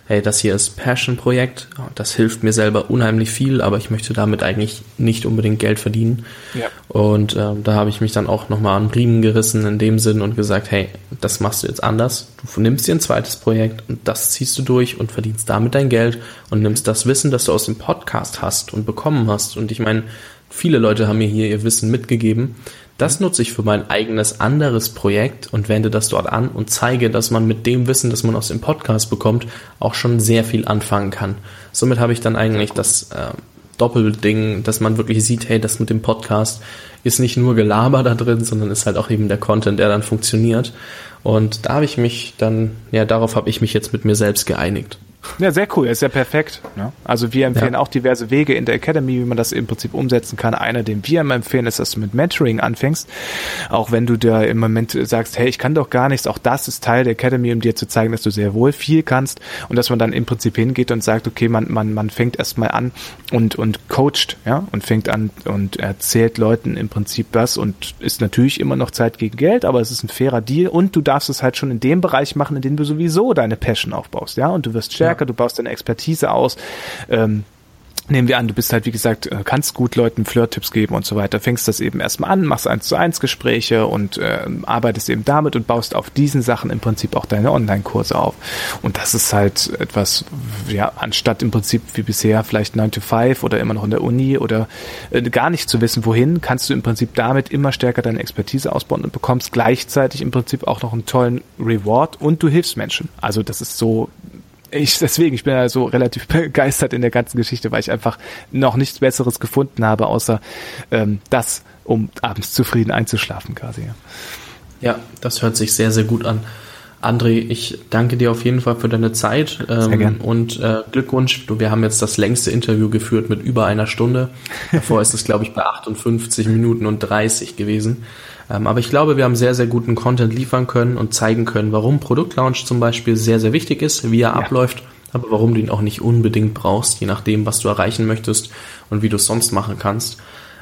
hey, das hier ist Passion-Projekt, das hilft mir selber unheimlich viel, aber ich möchte damit eigentlich nicht unbedingt Geld verdienen. Ja. Und äh, da habe ich mich dann auch nochmal an Riemen gerissen in dem Sinn und gesagt, hey, das machst du jetzt anders. Du nimmst dir ein zweites Projekt und das ziehst du durch und verdienst damit dein Geld und nimmst das Wissen, das du aus dem Podcast hast und bekommen hast. Und ich meine, viele Leute haben mir hier ihr Wissen mitgegeben. Das nutze ich für mein eigenes anderes Projekt und wende das dort an und zeige, dass man mit dem Wissen, das man aus dem Podcast bekommt, auch schon sehr viel anfangen kann. Somit habe ich dann eigentlich das äh, Doppelding, dass man wirklich sieht, hey, das mit dem Podcast ist nicht nur Gelaber da drin, sondern ist halt auch eben der Content, der dann funktioniert. Und da habe ich mich dann, ja, darauf habe ich mich jetzt mit mir selbst geeinigt. Ja, sehr cool, ist ja perfekt. Ne? Also wir empfehlen ja. auch diverse Wege in der Academy, wie man das im Prinzip umsetzen kann. Einer, den wir immer empfehlen, ist, dass du mit Mentoring anfängst. Auch wenn du da im Moment sagst, hey, ich kann doch gar nichts, auch das ist Teil der Academy, um dir zu zeigen, dass du sehr wohl viel kannst und dass man dann im Prinzip hingeht und sagt, okay, man, man, man fängt erstmal an und, und coacht, ja, und fängt an und erzählt Leuten im Prinzip was und ist natürlich immer noch Zeit gegen Geld, aber es ist ein fairer Deal und du darfst es halt schon in dem Bereich machen, in dem du sowieso deine Passion aufbaust, ja, und du wirst stärker stärker, du baust deine Expertise aus. Ähm, nehmen wir an, du bist halt, wie gesagt, äh, kannst gut Leuten Flirt-Tipps geben und so weiter, fängst das eben erstmal an, machst eins zu eins Gespräche und äh, arbeitest eben damit und baust auf diesen Sachen im Prinzip auch deine Online-Kurse auf. Und das ist halt etwas, ja, anstatt im Prinzip wie bisher vielleicht 9 to 5 oder immer noch in der Uni oder äh, gar nicht zu wissen, wohin, kannst du im Prinzip damit immer stärker deine Expertise ausbauen und bekommst gleichzeitig im Prinzip auch noch einen tollen Reward und du hilfst Menschen. Also das ist so ich deswegen, ich bin ja so relativ begeistert in der ganzen Geschichte, weil ich einfach noch nichts Besseres gefunden habe, außer ähm, das, um abends zufrieden einzuschlafen quasi. Ja, das hört sich sehr, sehr gut an. André, ich danke dir auf jeden Fall für deine Zeit ähm, und äh, Glückwunsch. Du, wir haben jetzt das längste Interview geführt mit über einer Stunde. Davor ist es, glaube ich, bei 58 Minuten und 30 gewesen. Ähm, aber ich glaube, wir haben sehr, sehr guten Content liefern können und zeigen können, warum Produktlaunch zum Beispiel sehr, sehr wichtig ist, wie er ja. abläuft, aber warum du ihn auch nicht unbedingt brauchst, je nachdem, was du erreichen möchtest und wie du es sonst machen kannst.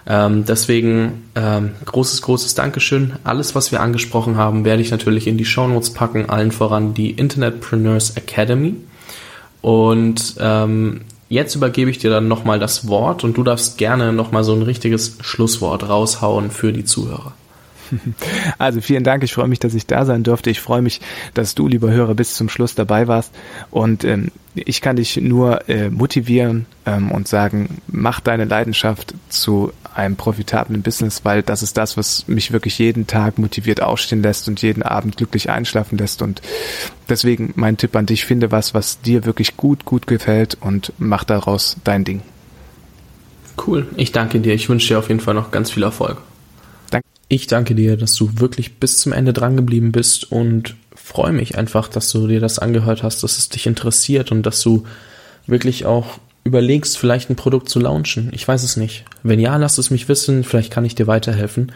Ähm, deswegen ähm, großes, großes Dankeschön. Alles, was wir angesprochen haben, werde ich natürlich in die Shownotes packen, allen voran die Internetpreneurs Academy. Und ähm, jetzt übergebe ich dir dann nochmal das Wort und du darfst gerne nochmal so ein richtiges Schlusswort raushauen für die Zuhörer. Also vielen Dank, ich freue mich, dass ich da sein durfte. Ich freue mich, dass du, lieber Hörer, bis zum Schluss dabei warst. Und ähm, ich kann dich nur äh, motivieren ähm, und sagen, mach deine Leidenschaft zu einem profitablen Business, weil das ist das, was mich wirklich jeden Tag motiviert aufstehen lässt und jeden Abend glücklich einschlafen lässt. Und deswegen mein Tipp an dich, finde was, was dir wirklich gut, gut gefällt und mach daraus dein Ding. Cool. Ich danke dir. Ich wünsche dir auf jeden Fall noch ganz viel Erfolg. Ich danke dir, dass du wirklich bis zum Ende dran geblieben bist und freue mich einfach, dass du dir das angehört hast, dass es dich interessiert und dass du wirklich auch überlegst, vielleicht ein Produkt zu launchen. Ich weiß es nicht. Wenn ja, lass es mich wissen. Vielleicht kann ich dir weiterhelfen.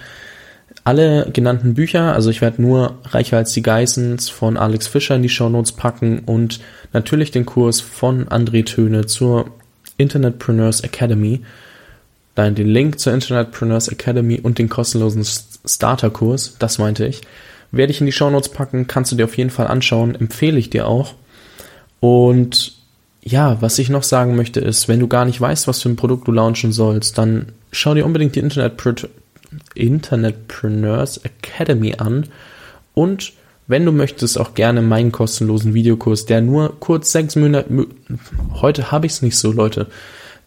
Alle genannten Bücher, also ich werde nur Reicher als die Geissens von Alex Fischer in die Shownotes packen und natürlich den Kurs von André Töne zur Internetpreneurs Academy. Nein, den Link zur Internetpreneurs Academy und den kostenlosen Starterkurs, das meinte ich, werde ich in die Shownotes packen, kannst du dir auf jeden Fall anschauen, empfehle ich dir auch. Und ja, was ich noch sagen möchte ist, wenn du gar nicht weißt, was für ein Produkt du launchen sollst, dann schau dir unbedingt die Internetpre Internetpreneurs Academy an und wenn du möchtest, auch gerne meinen kostenlosen Videokurs, der nur kurz sechs Monate, heute habe ich es nicht so, Leute,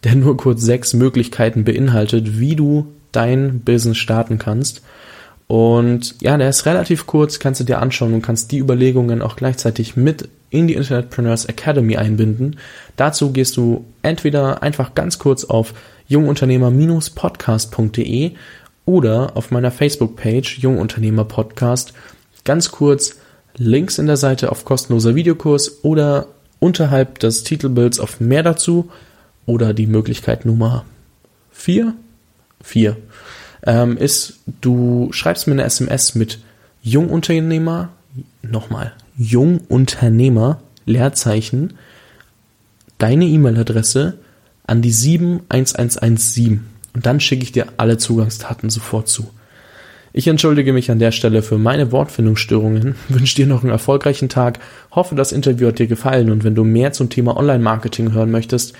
der nur kurz sechs Möglichkeiten beinhaltet, wie du dein Business starten kannst. Und ja, der ist relativ kurz, kannst du dir anschauen und kannst die Überlegungen auch gleichzeitig mit in die Internetpreneurs Academy einbinden. Dazu gehst du entweder einfach ganz kurz auf jungunternehmer-podcast.de oder auf meiner Facebook-Page Jungunternehmer Podcast ganz kurz Links in der Seite auf kostenloser Videokurs oder unterhalb des Titelbilds auf mehr dazu oder die Möglichkeit Nummer 4, 4 ähm, ist, du schreibst mir eine SMS mit Jungunternehmer, nochmal, Jungunternehmer, Leerzeichen, deine E-Mail-Adresse an die 71117 und dann schicke ich dir alle Zugangsdaten sofort zu. Ich entschuldige mich an der Stelle für meine Wortfindungsstörungen, wünsche dir noch einen erfolgreichen Tag, hoffe, das Interview hat dir gefallen und wenn du mehr zum Thema Online-Marketing hören möchtest,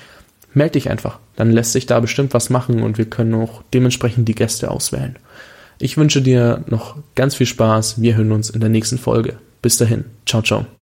melde dich einfach. Dann lässt sich da bestimmt was machen und wir können auch dementsprechend die Gäste auswählen. Ich wünsche dir noch ganz viel Spaß. Wir hören uns in der nächsten Folge. Bis dahin. Ciao, ciao.